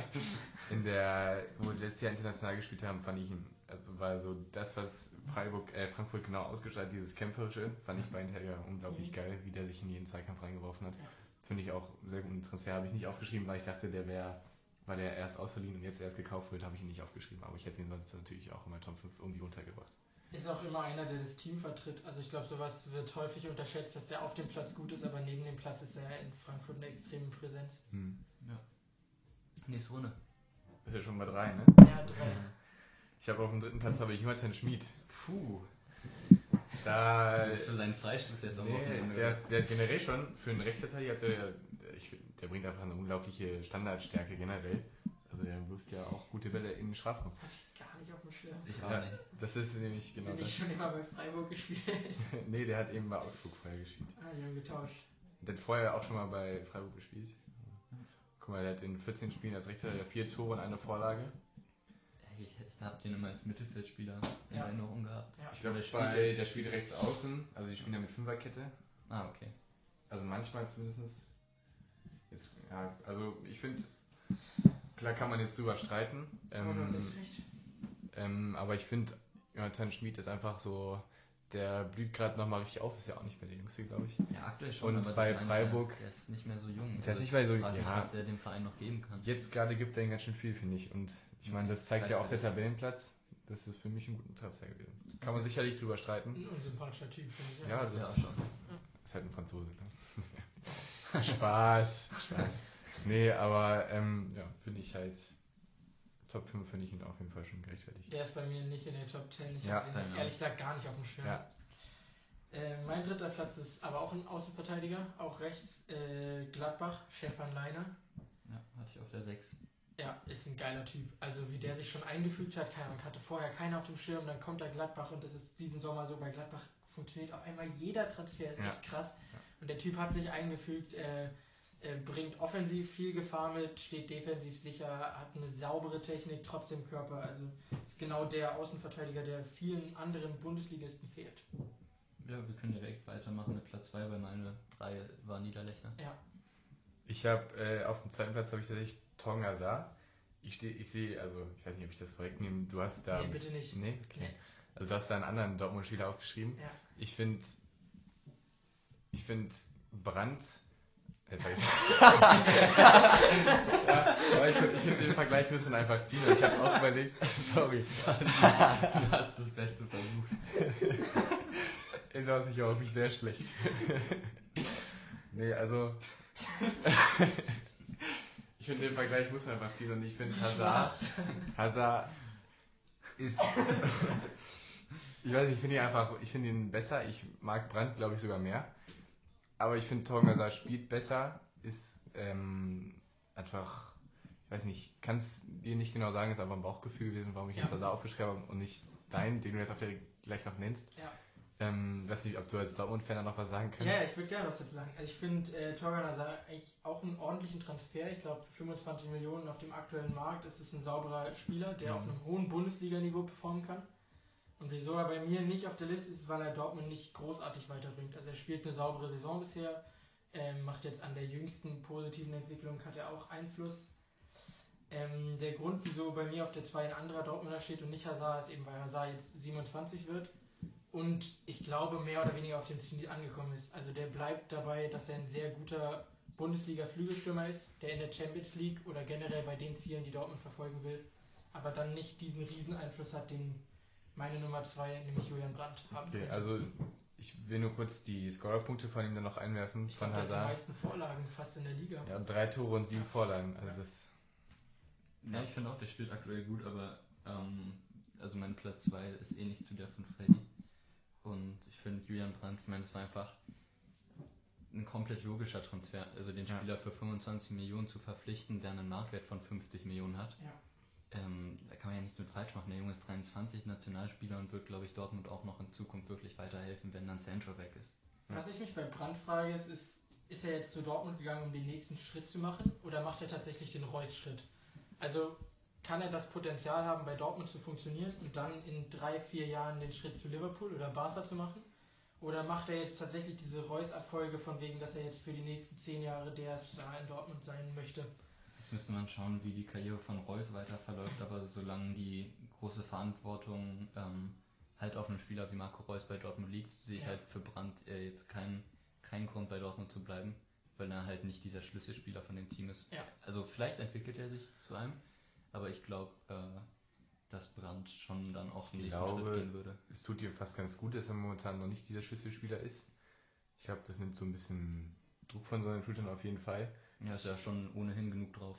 in der, wo wir letztes Jahr international gespielt haben, fand ich ihn, also war so das, was Freiburg, äh, Frankfurt genau ausgestattet, dieses Kämpferische, fand ich bei Hinteregger unglaublich Mhm. geil, wie der sich in jeden Zweikampf reingeworfen hat. Ja. Finde ich auch sehr guten Transfer. Habe ich nicht aufgeschrieben, weil ich dachte, der wäre, weil er erst ausverliehen und jetzt erst gekauft wird, habe ich ihn nicht aufgeschrieben. Aber ich hätte ihn sonst natürlich auch in meiner Top 5 irgendwie untergebracht. Ist auch immer einer, der das Team vertritt. Also ich glaube, sowas wird häufig unterschätzt, dass der auf dem Platz gut ist, aber neben dem Platz ist er in Frankfurt eine extreme Präsenz. Hm. nächste Runde. Ist ja schon bei drei, ne? Ja, drei. Ich habe auf dem dritten Platz habe ich Jonathan Schmid. Puh. Da. Für seinen Freistoß jetzt am Nee, Wochenende. der, ist, der hat generell schon für einen Rechtsverteidiger, er, ich, find, der bringt einfach eine unglaubliche Standardstärke generell. Also der wirft ja auch gute Bälle in den Strafraum. Hab ich gar nicht auf dem Schirm. Ich auch Ja, nicht. das ist nämlich genau ich das. schon immer bei Freiburg gespielt. nee, der hat eben bei Augsburg vorher gespielt. ah, die haben getauscht. Der hat vorher auch schon mal bei Freiburg gespielt. Guck mal, der hat in 14 Spielen als Rechtsverteidiger vier Tore und eine Vorlage. Ich, ich habe den immer als Mittelfeldspieler in Ja. Erinnerung gehabt. Ja. Ich glaube, Der der, spielt der spielt rechts außen, also die spielen ja mit Fünferkette. Ah, okay. Also manchmal zumindest. Jetzt, ja, also ich finde, klar kann man jetzt drüber streiten. Aber Ähm, recht. ähm, aber ich finde, Jonathan Schmid ist einfach so, der blüht gerade nochmal richtig auf, ist ja auch nicht mehr der Jüngste, glaube ich. Ja, aktuell schon, Und bei Freiburg- Ja, der ist nicht mehr so jung. Der ist nicht mehr so- mich, ja. was der dem Verein noch geben kann. Jetzt gerade gibt er ihn ganz schön viel, finde ich. Und ich meine, das zeigt ja auch der Tabellenplatz. Das ist für mich ein guter Transfer gewesen. Kann man sicherlich drüber streiten. Ein unsympathischer Typ, finde ich. Ja, Ja, das schon. ist halt ein Franzose. Ne? Spaß, Spaß. Nee, aber ähm, ja, finde ich halt. Top 5 finde ich ihn auf jeden Fall schon gerechtfertigt. Der ist bei mir nicht in der Top 10. Ich Ja, habe den ehrlich gesagt gar nicht auf dem Schirm. Ja. Äh, mein dritter Platz ist aber auch ein Außenverteidiger, auch rechts, äh, Gladbach, Stefan Leiner. Ja, hatte ich auf der 6. Ja, ist ein geiler Typ. Also wie der sich schon eingefügt hat, keine Ahnung, hatte vorher keiner auf dem Schirm, dann kommt da Gladbach und das ist diesen Sommer so, bei Gladbach funktioniert auf einmal jeder Transfer, ist Ja. echt krass. Und der Typ hat sich eingefügt, äh, bringt offensiv viel Gefahr mit, steht defensiv sicher, hat eine saubere Technik, trotzdem Körper. Also ist genau der Außenverteidiger, der vielen anderen Bundesligisten fehlt. Ja, wir können direkt weitermachen mit Platz 2, weil meine 3 war Niederlechner. Ja, Ich habe äh, auf dem zweiten Platz habe ich tatsächlich Tonga Sa. Ich stehe, ich sehe, also ich weiß nicht, ob ich das vorwegnehme. Du hast da. nee, bitte nicht. Nee, okay. Nee. Also du hast da einen anderen Dortmund-Spieler aufgeschrieben. Ja. Ich finde, ich finde Brandt. Jetzt ja, aber ich, ich finde den Vergleich müssen einfach ziehen. Ich habe auch überlegt, sorry, Du hast das Beste versucht. jetzt war mich auch wirklich sehr schlecht. nee, also ich finde den Vergleich muss man einfach ziehen und ich finde Hazard, Hazard ist ich weiß nicht, ich finde ihn einfach, ich finde ihn besser. Ich mag Brandt, glaube ich, sogar mehr. Aber ich finde Hazard spielt besser, ist ähm, einfach, ich weiß nicht, kann es dir nicht genau sagen, ist einfach ein Bauchgefühl gewesen, warum ich Ja. jetzt Hazard aufgeschrieben habe und nicht dein, den du jetzt auch gleich noch nennst. Ja. Ähm, weiß nicht, ob du als Dortmund-Fan da noch was sagen kannst. Ja, ich würde gerne was dazu sagen. Also ich finde äh, Torgan eigentlich auch einen ordentlichen Transfer. Ich glaube, für 25 Millionen auf dem aktuellen Markt ist es ein sauberer Spieler, der Mhm. auf einem hohen Bundesliga-Niveau performen kann. Und wieso er bei mir nicht auf der Liste ist, weil er Dortmund nicht großartig weiterbringt. Also er spielt eine saubere Saison bisher, ähm, macht jetzt an der jüngsten positiven Entwicklung, hat er auch Einfluss. Ähm, der Grund, wieso bei mir auf der 2 ein anderer Dortmunder steht und nicht Hazard, ist eben, weil Hazard jetzt 27 wird und ich glaube mehr oder weniger auf dem Ziel angekommen ist. Also der bleibt dabei, dass er ein sehr guter Bundesliga-Flügelstürmer ist, der in der Champions League oder generell bei den Zielen, die Dortmund verfolgen will, aber dann nicht diesen riesen Einfluss hat, den meine Nummer 2, nämlich Julian Brandt, haben Okay, könnte. also ich will nur kurz die Scorerpunkte von ihm dann noch einwerfen. ich von der hat die Hazard. meisten Vorlagen fast in der Liga. Ja, drei Tore und sieben Vorlagen. Also das. Ja, ich finde auch, der spielt aktuell gut, aber ähm, also mein Platz 2 ist ähnlich zu der von Freddy. Und ich finde Julian Brandt, ich meine, es war einfach ein komplett logischer Transfer. Also den Ja. Spieler für 25 Millionen zu verpflichten, der einen Marktwert von 50 Millionen hat. Ja. Ähm, da kann man ja nichts mit falsch machen. Der Junge ist 23, Nationalspieler und wird, glaube ich, Dortmund auch noch in Zukunft wirklich weiterhelfen, wenn dann Sancho weg ist. Ja. Was ich mich bei Brandt frage, ist, ist, ist er jetzt zu Dortmund gegangen, um den nächsten Schritt zu machen oder macht er tatsächlich den Reus-Schritt? Also kann er das Potenzial haben, bei Dortmund zu funktionieren und dann in drei, vier Jahren den Schritt zu Liverpool oder Barca zu machen? Oder macht er jetzt tatsächlich diese Reus-Abfolge von wegen, dass er jetzt für die nächsten zehn Jahre der Star in Dortmund sein möchte? Müsste man schauen, wie die Karriere von Reus weiter verläuft, aber solange die große Verantwortung ähm, halt auf einem Spieler wie Marco Reus bei Dortmund liegt, sehe ich Ja. halt für Brandt äh, jetzt keinen keinen Grund bei Dortmund zu bleiben, weil er halt nicht dieser Schlüsselspieler von dem Team ist. Ja. Also vielleicht entwickelt er sich zu einem, aber ich glaube, äh, dass Brandt schon dann auch den Ich nächsten glaube, Schritt gehen würde. Es tut dir fast ganz gut, dass er momentan noch nicht dieser Schlüsselspieler ist. Ich glaube, das nimmt so ein bisschen Druck von seinen Schultern auf jeden Fall. Ja, ist ja schon ohnehin genug drauf.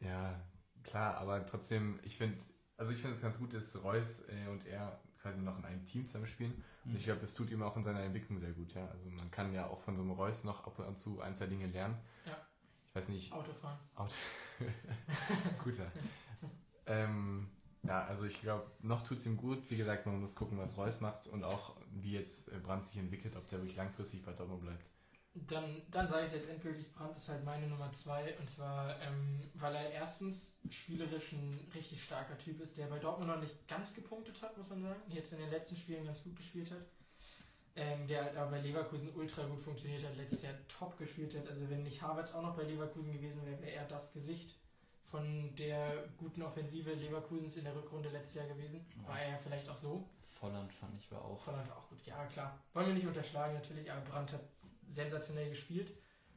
Ja, klar, aber trotzdem, ich finde, also ich finde es ganz gut, dass Reus äh, und er quasi noch in einem Team zusammen spielen. Und ich glaube, das tut ihm auch in seiner Entwicklung sehr gut, ja. Also man kann ja auch von so einem Reus noch ab und zu ein, zwei Dinge lernen. Ja. Ich weiß nicht, Autofahren. Auto. Guter. ähm, ja, also ich glaube, noch tut es ihm gut. Wie gesagt, man muss gucken, was Reus macht und auch wie jetzt äh, Brandt sich entwickelt, ob der wirklich langfristig bei Dortmund bleibt. Dann, dann sage ich jetzt endgültig, Brandt ist halt meine Nummer zwei und zwar, ähm, weil er erstens spielerisch ein richtig starker Typ ist, der bei Dortmund noch nicht ganz gepunktet hat, muss man sagen, jetzt in den letzten Spielen ganz gut gespielt hat. Ähm, der halt aber bei Leverkusen ultra gut funktioniert hat, letztes Jahr top gespielt hat. Also wenn nicht Havertz auch noch bei Leverkusen gewesen wäre, wäre er das Gesicht von der guten Offensive Leverkusens in der Rückrunde letztes Jahr gewesen. War er ja vielleicht auch so. Volland fand ich war auch. Volland war auch gut, ja klar. Wollen wir nicht unterschlagen natürlich, aber Brandt hat sensationell gespielt.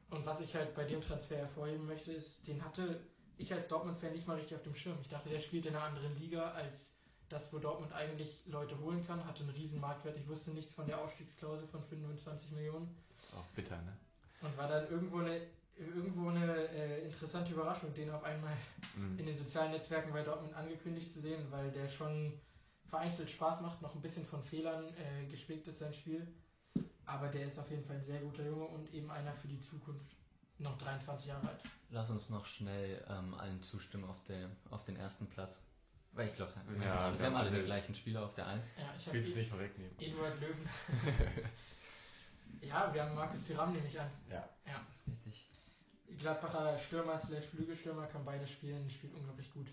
Und was ich halt bei dem Transfer hervorheben möchte, ist, den hatte ich als Dortmund-Fan nicht mal richtig auf dem Schirm. Ich dachte, der spielt in einer anderen Liga als das, wo Dortmund eigentlich Leute holen kann. Hatte einen riesen Marktwert. Ich wusste nichts von der Ausstiegsklausel von 25 Millionen. Auch bitter, ne? Und war dann irgendwo eine, irgendwo eine äh, interessante Überraschung, den auf einmal Mhm. in den sozialen Netzwerken bei Dortmund angekündigt zu sehen, weil der schon vereinzelt Spaß macht, noch ein bisschen von Fehlern äh, gespickt ist sein Spiel. Aber der ist auf jeden Fall ein sehr guter Junge und eben einer für die Zukunft. Noch 23 Jahre alt. Lass uns noch schnell ähm, allen zustimmen auf, der, auf den ersten Platz. Weil ich glaube, wir, Ja, haben- wir wir haben alle den gleichen Spieler auf der 1. Ja, ich will es nicht vorwegnehmen. Eduard Löwen. ja, wir haben Markus Thuram nehme ich an. Ja. Ja. Das ist richtig. Gladbacher Stürmer slash Flügelstürmer kann beide spielen, spielt unglaublich gut.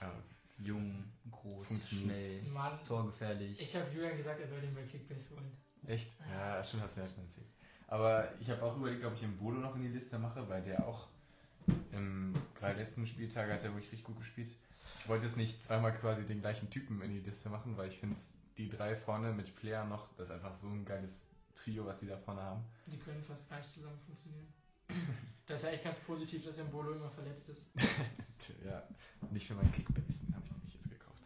ja. Jung, groß, schnell, Mann, torgefährlich. ich habe Julian gesagt, er soll den bei Kickbase holen. Echt? Ja, schon hast du ja schon erzählt. Aber ich habe auch überlegt, ob ich den Bodo noch in die Liste mache, weil der auch im gerade letzten Spieltag hat er wirklich richtig gut gespielt. Ich wollte jetzt nicht zweimal quasi den gleichen Typen in die Liste machen, weil ich finde, die drei vorne mit Player noch, das ist einfach so ein geiles Trio, was die da vorne haben. Die können fast gar nicht zusammen funktionieren. Das ist ja echt ganz positiv, dass Embolo immer verletzt ist. Ja, nicht für meinen Kickbase, den habe ich nämlich jetzt gekauft.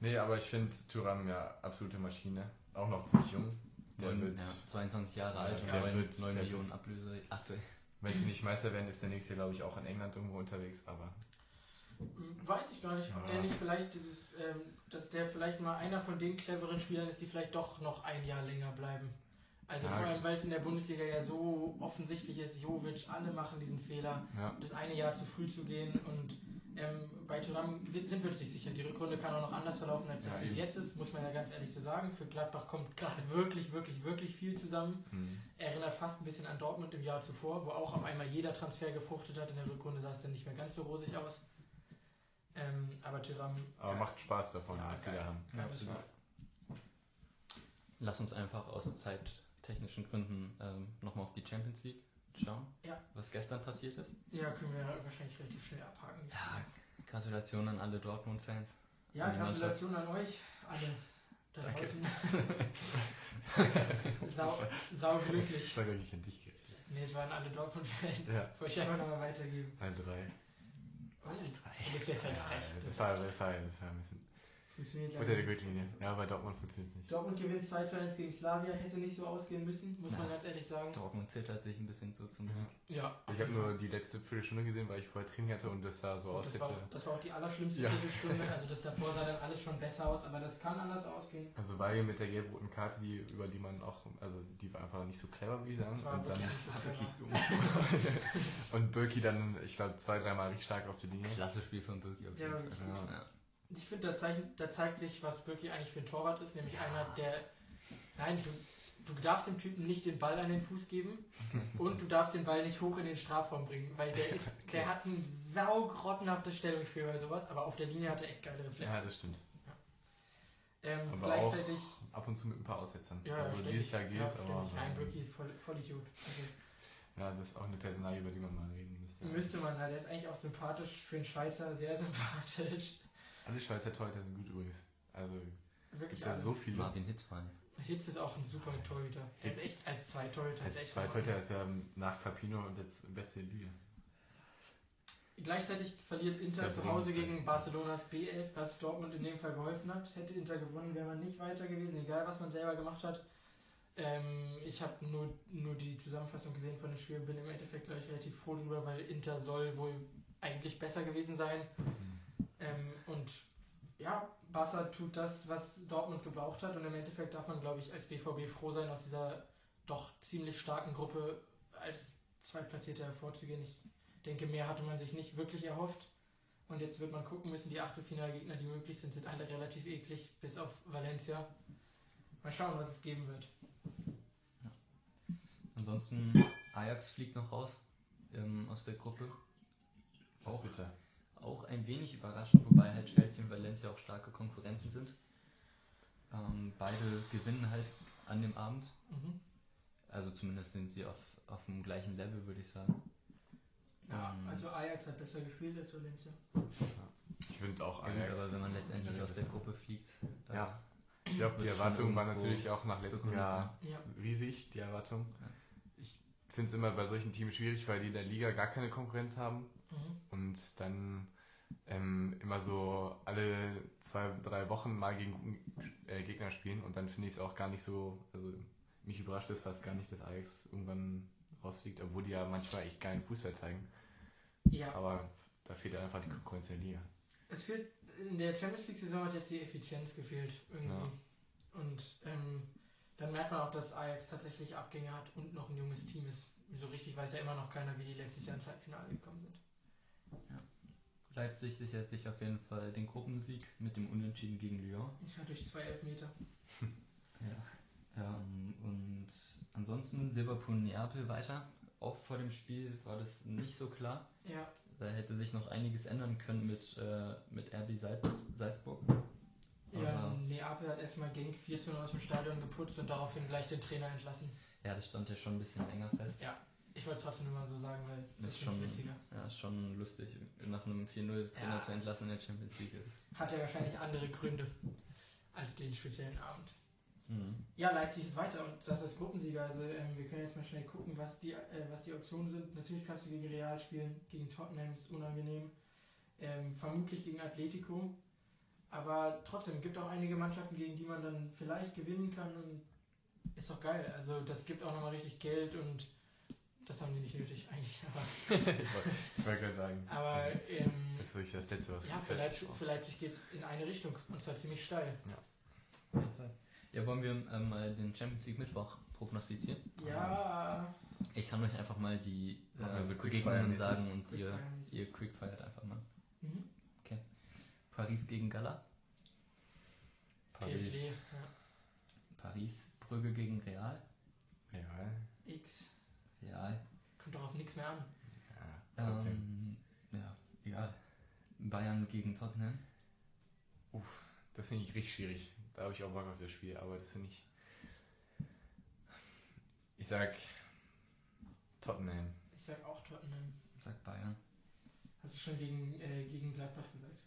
Nee, aber ich finde Turam ja absolute Maschine. Auch noch ziemlich jung. Der Neun- wird, ja, 22 Jahre alt und der 9, wird- 9 der Millionen Ablöse aktuell. wenn sie nicht Meister werden, ist der nächste, glaube ich, auch in England irgendwo unterwegs, aber Weiß ich gar nicht, ob der Ja. nicht vielleicht dieses, ähm, dass der vielleicht mal einer von den cleveren Spielern ist, die vielleicht doch noch ein Jahr länger bleiben. Also Ja. vor allem, weil es in der Bundesliga ja so offensichtlich ist, Jovic, alle machen diesen Fehler, ja. das eine Jahr zu früh zu gehen und ähm, bei Thuram sind wir uns nicht sicher. Die Rückrunde kann auch noch anders verlaufen, als Ja, das es jetzt ist, muss man ja ganz ehrlich so sagen. Für Gladbach kommt gerade wirklich, wirklich, wirklich viel zusammen. Hm. Erinnert fast ein bisschen an Dortmund im Jahr zuvor, wo auch auf einmal jeder Transfer gefruchtet hat. In der Rückrunde sah es dann nicht mehr ganz so rosig aus. Ähm, aber Tyram. Aber macht Spaß davon, Ja, was die geil. da haben. Lass uns einfach aus zeittechnischen Gründen ähm, nochmal auf die Champions League schauen, Ja. was gestern passiert ist. Ja, können wir wahrscheinlich relativ schnell abhaken. Ja, Gratulation an alle Dortmund-Fans. Ja, an Gratulation an euch alle da Danke. draußen. sau, sau glücklich. Ich sage eigentlich an dich gerichtet. Ne, es waren alle Dortmund-Fans. Ja. Wollte ich einfach nochmal weitergeben. Ein, drei. Das ist jetzt halt frech. Das war, das war, das war ein bisschen funktioniert unter der leider. Gürtellinie. Ja, bei Dortmund funktioniert es nicht. Dortmund gewinnt 2 zu 1 gegen Slavia, hätte nicht so ausgehen müssen, muss man Ja. ganz ehrlich sagen. Dortmund zittert sich ein bisschen so zum Sieg. Ja, Ich habe nur die letzte Viertelstunde gesehen, weil ich vorher Training hatte und das sah so aus, das war, hätte. das war auch die allerschlimmste Ja. Viertelstunde. Also das davor sah dann alles schon besser aus, aber das kann anders ausgehen. Also Weigel mit der gelb-roten Karte, die, über die man auch, also die war einfach nicht so clever, wie ich sagen. War Und dann so War wirklich dumm. und Birki dann, ich glaube, zwei, dreimal richtig stark auf die Linie. Klasse Spiel von Birki auf Ja, jeden war Fall. Ja. Ich finde, da, da zeigt sich, was Birki eigentlich für ein Torwart ist, nämlich einer, der. Nein, du, du darfst dem Typen nicht den Ball an den Fuß geben und du darfst den Ball nicht hoch in den Strafraum bringen, weil der ist, der hat ein saugrottenhaftes Stellungsgefühl bei sowas, aber auf der Linie hat er echt geile Ja, Reflexe. das stimmt. ähm, Aber gleichzeitig. Ab und zu mit ein paar Aussetzern. Ja, also ständig. dieses Jahr geht, ja, aber. Nein, Birki, voll, Vollidiot. Also, ja, das ist auch eine Personalie, über die man mal reden müsste. müsste man, na, der ist eigentlich auch sympathisch für einen Schweizer, sehr sympathisch. Alle Schweizer Torhüter sind gut übrigens. Also Wirklich gibt da alle. so viele. Marvin Hitz vor allem. Hitz ist auch ein super Torhüter. Er ist echt als Zweitorhüter. ist Als echt Zweithüter ist er nach Capino und jetzt beste Lüge. Gleichzeitig verliert Inter zu Hause gegen Barcelonas B11, was Dortmund in dem Fall geholfen hat. Hätte Inter gewonnen, wäre man nicht weiter gewesen, egal was man selber gemacht hat. Ähm, ich habe nur, nur die Zusammenfassung gesehen von dem Spiel, bin im Endeffekt gleich relativ froh drüber, weil Inter soll wohl eigentlich besser gewesen sein. Ähm, und ja, Barca tut das, was Dortmund gebraucht hat. Und im Endeffekt darf man, glaube ich, als BVB froh sein, aus dieser doch ziemlich starken Gruppe als Zweitplatzierter hervorzugehen. Ich denke, mehr hatte man sich nicht wirklich erhofft. Und jetzt wird man gucken müssen, die Achtelfinalgegner, die möglich sind, sind alle relativ eklig, bis auf Valencia. Mal schauen, was es geben wird. Ansonsten, Ajax fliegt noch raus ähm, aus der Gruppe. Das Auch, bitter. Auch ein wenig überraschend, wobei halt Chelsea und Valencia auch starke Konkurrenten sind. Ähm, beide gewinnen halt an dem Abend. Mhm. Also zumindest sind sie auf, auf dem gleichen Level, würde ich sagen. Ja, Ähm, also Ajax hat besser gespielt als Valencia. Ich finde auch Ajax. aber wenn man letztendlich aus der Gruppe fliegt, da Ja. Ich glaube, die Erwartung war natürlich auch nach letztem Jahr Ja, riesig, die Erwartung. Ich finde es immer bei solchen Teams schwierig, weil die in der Liga gar keine Konkurrenz haben mhm. und dann ähm, immer so alle zwei, drei Wochen mal gegen guten, äh, Gegner spielen und dann finde ich es auch gar nicht so, also mich überrascht es fast gar nicht, dass Ajax irgendwann rausfliegt, obwohl die ja manchmal echt geilen Fußball zeigen. ja. Aber da fehlt ja einfach die Konkurrenz in der Liga. Es fehlt, in der Champions League-Saison hat jetzt die Effizienz gefehlt irgendwie. Ja. Und ähm, dann merkt man auch, dass Ajax tatsächlich Abgänge hat und noch ein junges Team ist. So richtig weiß ja immer noch keiner, wie die letztes Jahr ins Halbfinale gekommen sind. Leipzig sichert sich auf jeden Fall den Gruppensieg mit dem Unentschieden gegen Lyon. Ja, durch zwei Elfmeter. Ja. Ähm, und ansonsten Liverpool-Neapel weiter. Auch vor dem Spiel war das nicht so klar. Ja, Da hätte sich noch einiges ändern können mit, äh, mit RB Salz Salzburg. ja Aber- Neapel hat erstmal Genk 4 zu 0 aus dem Stadion geputzt und daraufhin gleich den Trainer entlassen. Ja, das stand ja schon ein bisschen länger fest. Ich wollte es trotzdem nur mal so sagen, weil Das das ist schon, witziger. ja, ist schon lustig, nach einem 4-0 des Trainer Ja, zu entlassen in der Champions League ist. Hat ja wahrscheinlich andere Gründe als den speziellen Abend. Mhm. Ja, Leipzig ist weiter und das ist Gruppensieger. Also ähm, wir können jetzt mal schnell gucken, was die, äh, was die Optionen sind. Natürlich kannst du gegen Real spielen, gegen Tottenham ist unangenehm. Ähm, vermutlich gegen Atletico. Aber trotzdem gibt auch einige Mannschaften, gegen die man dann vielleicht gewinnen kann und ist doch geil. Also das gibt auch nochmal richtig Geld und das haben die nicht nötig eigentlich. Aber, ich wollte wollt gerade sagen. aber ähm, Das ist wirklich das Letzte, was ja, für Leipzig, für Leipzig geht es in eine Richtung und zwar ziemlich steil. Auf jeden Fall. Ja, wollen wir ähm, mal den Champions League Mittwoch prognostizieren? Ja, Ich kann euch einfach mal die äh, so Begegnungen Quickfire-mäßig. sagen und ihr, ihr quickfeiert einfach mal. mhm. Paris gegen Gala. Paris. PSW, ja. Paris, Brügge gegen Real. Real. X. Real. Kommt doch auf nichts mehr an. Ja, trotzdem. Ähm, ja, egal. Bayern gegen Tottenham. Uff, das finde ich richtig schwierig. Da habe ich auch Bock auf das Spiel, aber das finde ich. Ich sag Tottenham. Ich sag auch Tottenham. Sag Bayern. Hast du schon gegen, äh, gegen Gladbach gesagt?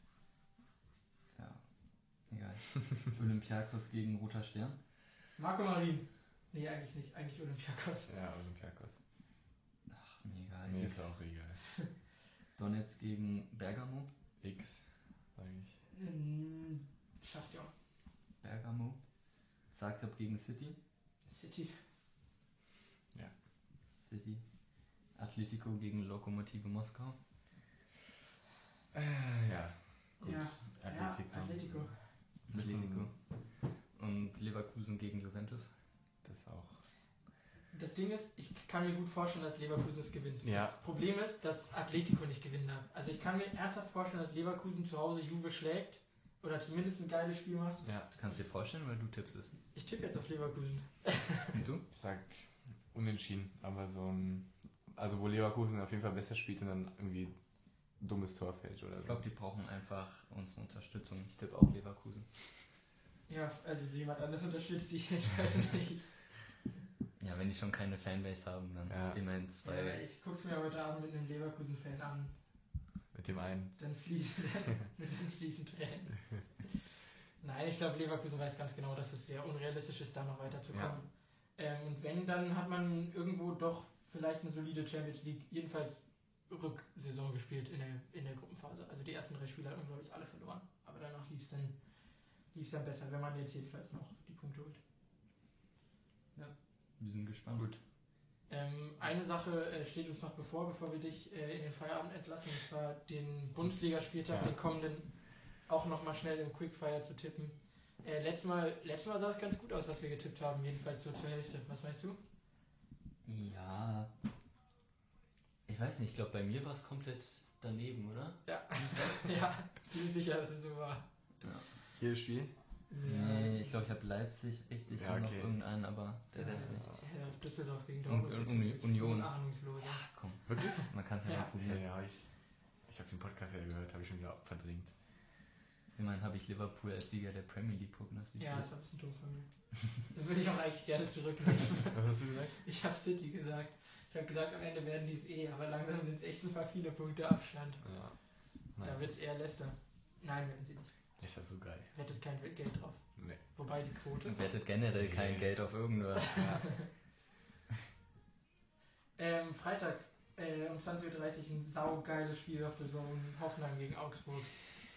Ja. Egal. Olympiakos gegen Roter Stern. Marco Marin. Nee, eigentlich nicht. Eigentlich Olympiakos. Ja, Olympiakos. Mir ist auch egal. Donetsk gegen Bergamo. X, sag ich. Ähm, Schachtja. Bergamo. Zagreb gegen City. City. City. Atletico gegen Lokomotive Moskau. Äh, ja, gut. Ja. Atletico. Ja, Atletico. Atletico. Und Leverkusen gegen Juventus. Das auch. Das Ding ist, ich kann mir gut vorstellen, dass Leverkusen es gewinnt. Ja. Das Problem ist, dass Atletico nicht gewinnen darf. Also ich kann mir ernsthaft vorstellen, dass Leverkusen zu Hause Juve schlägt oder zumindest ein geiles Spiel macht. Ja. Du kannst dir vorstellen, weil du tippst es. Ich tippe jetzt auf Leverkusen. Und du? Ich sag unentschieden, aber so ein. Also, wo Leverkusen auf jeden Fall besser spielt und dann irgendwie dummes Tor fällt oder so. Ich glaube, die brauchen einfach unsere Unterstützung. Ich tippe auch Leverkusen. Ja, also jemand anderes unterstützt die, ich weiß nicht. Ja, wenn die schon keine Fanbase haben, dann Ja. immerhin zwei. Ja, ich gucke es mir heute Abend mit einem Leverkusen-Fan an. Mit dem einen. Dann fließen, dann fließen Tränen. Nein, ich glaube, Leverkusen weiß ganz genau, dass es sehr unrealistisch ist, da noch weiterzukommen. Ähm, und wenn, dann hat man irgendwo doch vielleicht eine solide Champions League, jedenfalls Rücksaison gespielt in der, in der Gruppenphase. Also die ersten drei Spiele hat man, glaube ich, alle verloren. Aber danach lief es dann, lief's dann besser, wenn man jetzt jedenfalls noch die Punkte holt. Wir sind gespannt. Gut. Ähm, eine Sache äh, steht uns noch bevor, bevor wir dich äh, in den Feierabend entlassen, und zwar den Bundesligaspieltag, Ja. den kommenden, auch nochmal schnell im Quickfire zu tippen. Äh, letztes, Mal, letztes Mal sah es ganz gut aus, was wir getippt haben, jedenfalls so zur Hälfte. Was meinst du? Ja. Ich weiß nicht, ich glaube, bei mir war es komplett daneben, oder? Ja, ja ziemlich sicher, dass es so war. Jedes Spiel? Nee, ich glaube, ich habe Leipzig richtig Ja, und noch okay. irgendeinen, aber der Rest nicht. Ja, auf Düsseldorf gegen Und- Dortmund. und Uni- Union. So Ahnungsloser. Ja, komm, Wirklich? man kann es ja, Ja. mal probieren. Ja, ich, ich habe den Podcast ja gehört, habe ich schon wieder verdrängt. Immerhin habe ich Liverpool als Sieger der Premier League prognostiziert. Ja, das war ein bisschen dumm von mir. Das würde ich auch eigentlich gerne zurücknehmen. Was hast du gesagt? Ich habe City gesagt. Ich habe gesagt, am Ende werden die es eh, aber langsam sind es echt ein paar viele Punkte Abstand. Ja. Da wird es eher Leicester. Nein, werden sie nicht. Ist das so geil? Wettet kein Geld drauf. Nee. Wobei die Quote. Und wettet generell kein Nee. Geld auf irgendwas. Ja. Ähm, Freitag äh, um 20.30 Uhr ein saugeiles Spiel auf der Zone. Hoffenheim gegen Augsburg.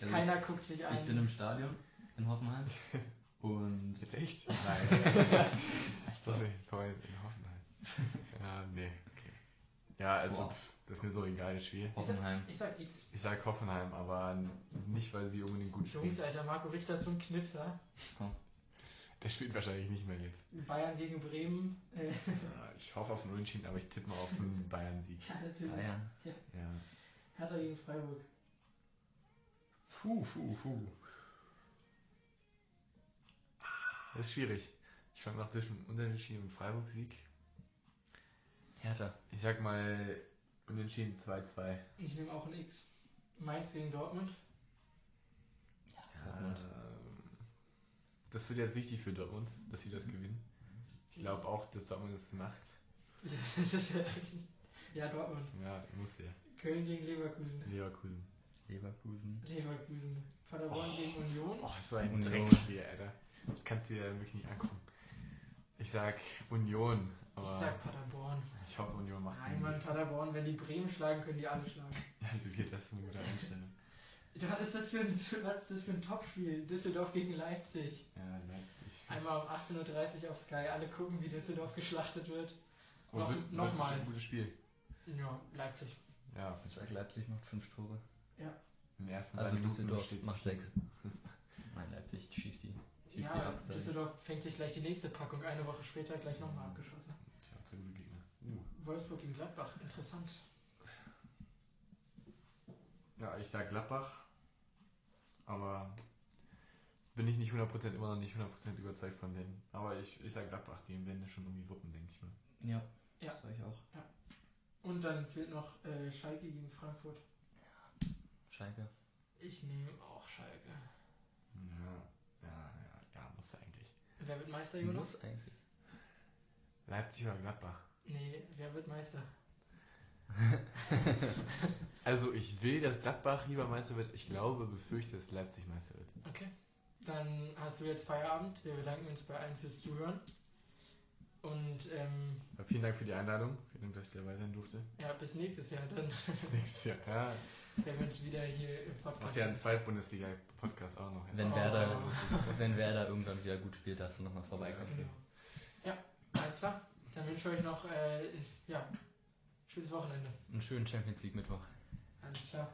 Also Keiner guckt sich ein. ich bin im Stadion in Hoffenheim. Und Jetzt echt? Nein. Sorry, sorry, in Hoffenheim. Ja, nee, okay. Ja, also, Boah. Das ist mir so egal, das Spiel. Hoffenheim. Ich sag X. Ich sag Hoffenheim, aber nicht, weil sie unbedingt gut spielen. Jungs, Alter, Marco Richter ist so ein Knipser. Der spielt wahrscheinlich nicht mehr jetzt. Bayern gegen Bremen. Äh, Ja, ich hoffe auf einen Unentschieden, aber ich tippe mal auf einen Bayern-Sieg. ja, natürlich. Bayern. Ja. Hertha gegen Freiburg. Puh, puh, puh. Das ist schwierig. Ich fand noch zwischen Unentschieden und Freiburg-Sieg. Hertha. Ich sag mal Unentschieden 2-2. Ich nehme auch ein X. Mainz gegen Dortmund. Dortmund. Ähm, Das wird jetzt wichtig für Dortmund, dass sie das gewinnen. Ich glaube auch, dass Dortmund das macht. Ja, ja, Dortmund. Ja, muss der. Köln gegen Leverkusen. Leverkusen. Leverkusen. Leverkusen. Paderborn Oh. gegen Union. Oh, so ein. Dreckspiel, Alter. Das kannst du dir wirklich nicht angucken. Ich sag Union, Ich aber sag Paderborn. ich hoffe Union macht Nein, Mann. Paderborn, wenn die Bremen schlagen, können die alle schlagen. Ja, das geht, das ist eine gute Einstellung. Was ist das für ein, was ist das für ein Topspiel? Düsseldorf gegen Leipzig. Ja, Leipzig. Einmal um 18.30 Uhr auf Sky. Alle gucken, wie Düsseldorf geschlachtet wird. Oh, Noch- wird- noch wird mal. bestimmt Ein gutes Spiel. Ja, Leipzig. Ja, Ich sag, Leipzig macht fünf Tore. im ersten Also Düsseldorf macht 4. sechs. Nein, Leipzig schießt die. Schießt die Ja, ab. sag ich. Düsseldorf fängt sich gleich die nächste Packung. Eine Woche später gleich nochmal abgeschossen. Tja, zwei gute Gegner. Uh. Wolfsburg gegen Gladbach. Interessant. Ja, ich sag Gladbach. Aber bin ich nicht 100% immer noch nicht 100% überzeugt von denen. Aber ich, ich sag Gladbach, die werden das schon irgendwie wuppen, denke ich mal. Ja. Ja. Das sag ich auch. Und dann fehlt noch äh, Schalke gegen Frankfurt. Schalke. Ich nehme auch Schalke. Ja, ja, ja, ja, muss eigentlich. Wer wird Meister, Jonas? Muss eigentlich. Leipzig oder Gladbach? Nee, wer wird Meister? Also ich will, dass Gladbach lieber Meister wird. Ich glaube, befürchte, dass Leipzig Meister wird. Okay. Dann hast du jetzt Feierabend. Wir bedanken uns bei allen fürs Zuhören. Und ähm, Aber vielen Dank für die Einladung. Vielen Dank, dass ich dabei sein durfte. ja, bis nächstes Jahr dann, Bis nächstes Jahr. Ja, wenn wir uns wieder hier im Podcast macht ja einen Zweitbundesliga-Podcast auch noch. Wenn Oh. Werder, wenn Werder irgendwann wieder gut spielt, darfst du nochmal vorbeikommen. Genau. Ja, alles klar. Dann wünsche ich euch noch äh, ja, schönes Wochenende. Einen schönen Champions League Mittwoch. Alles klar.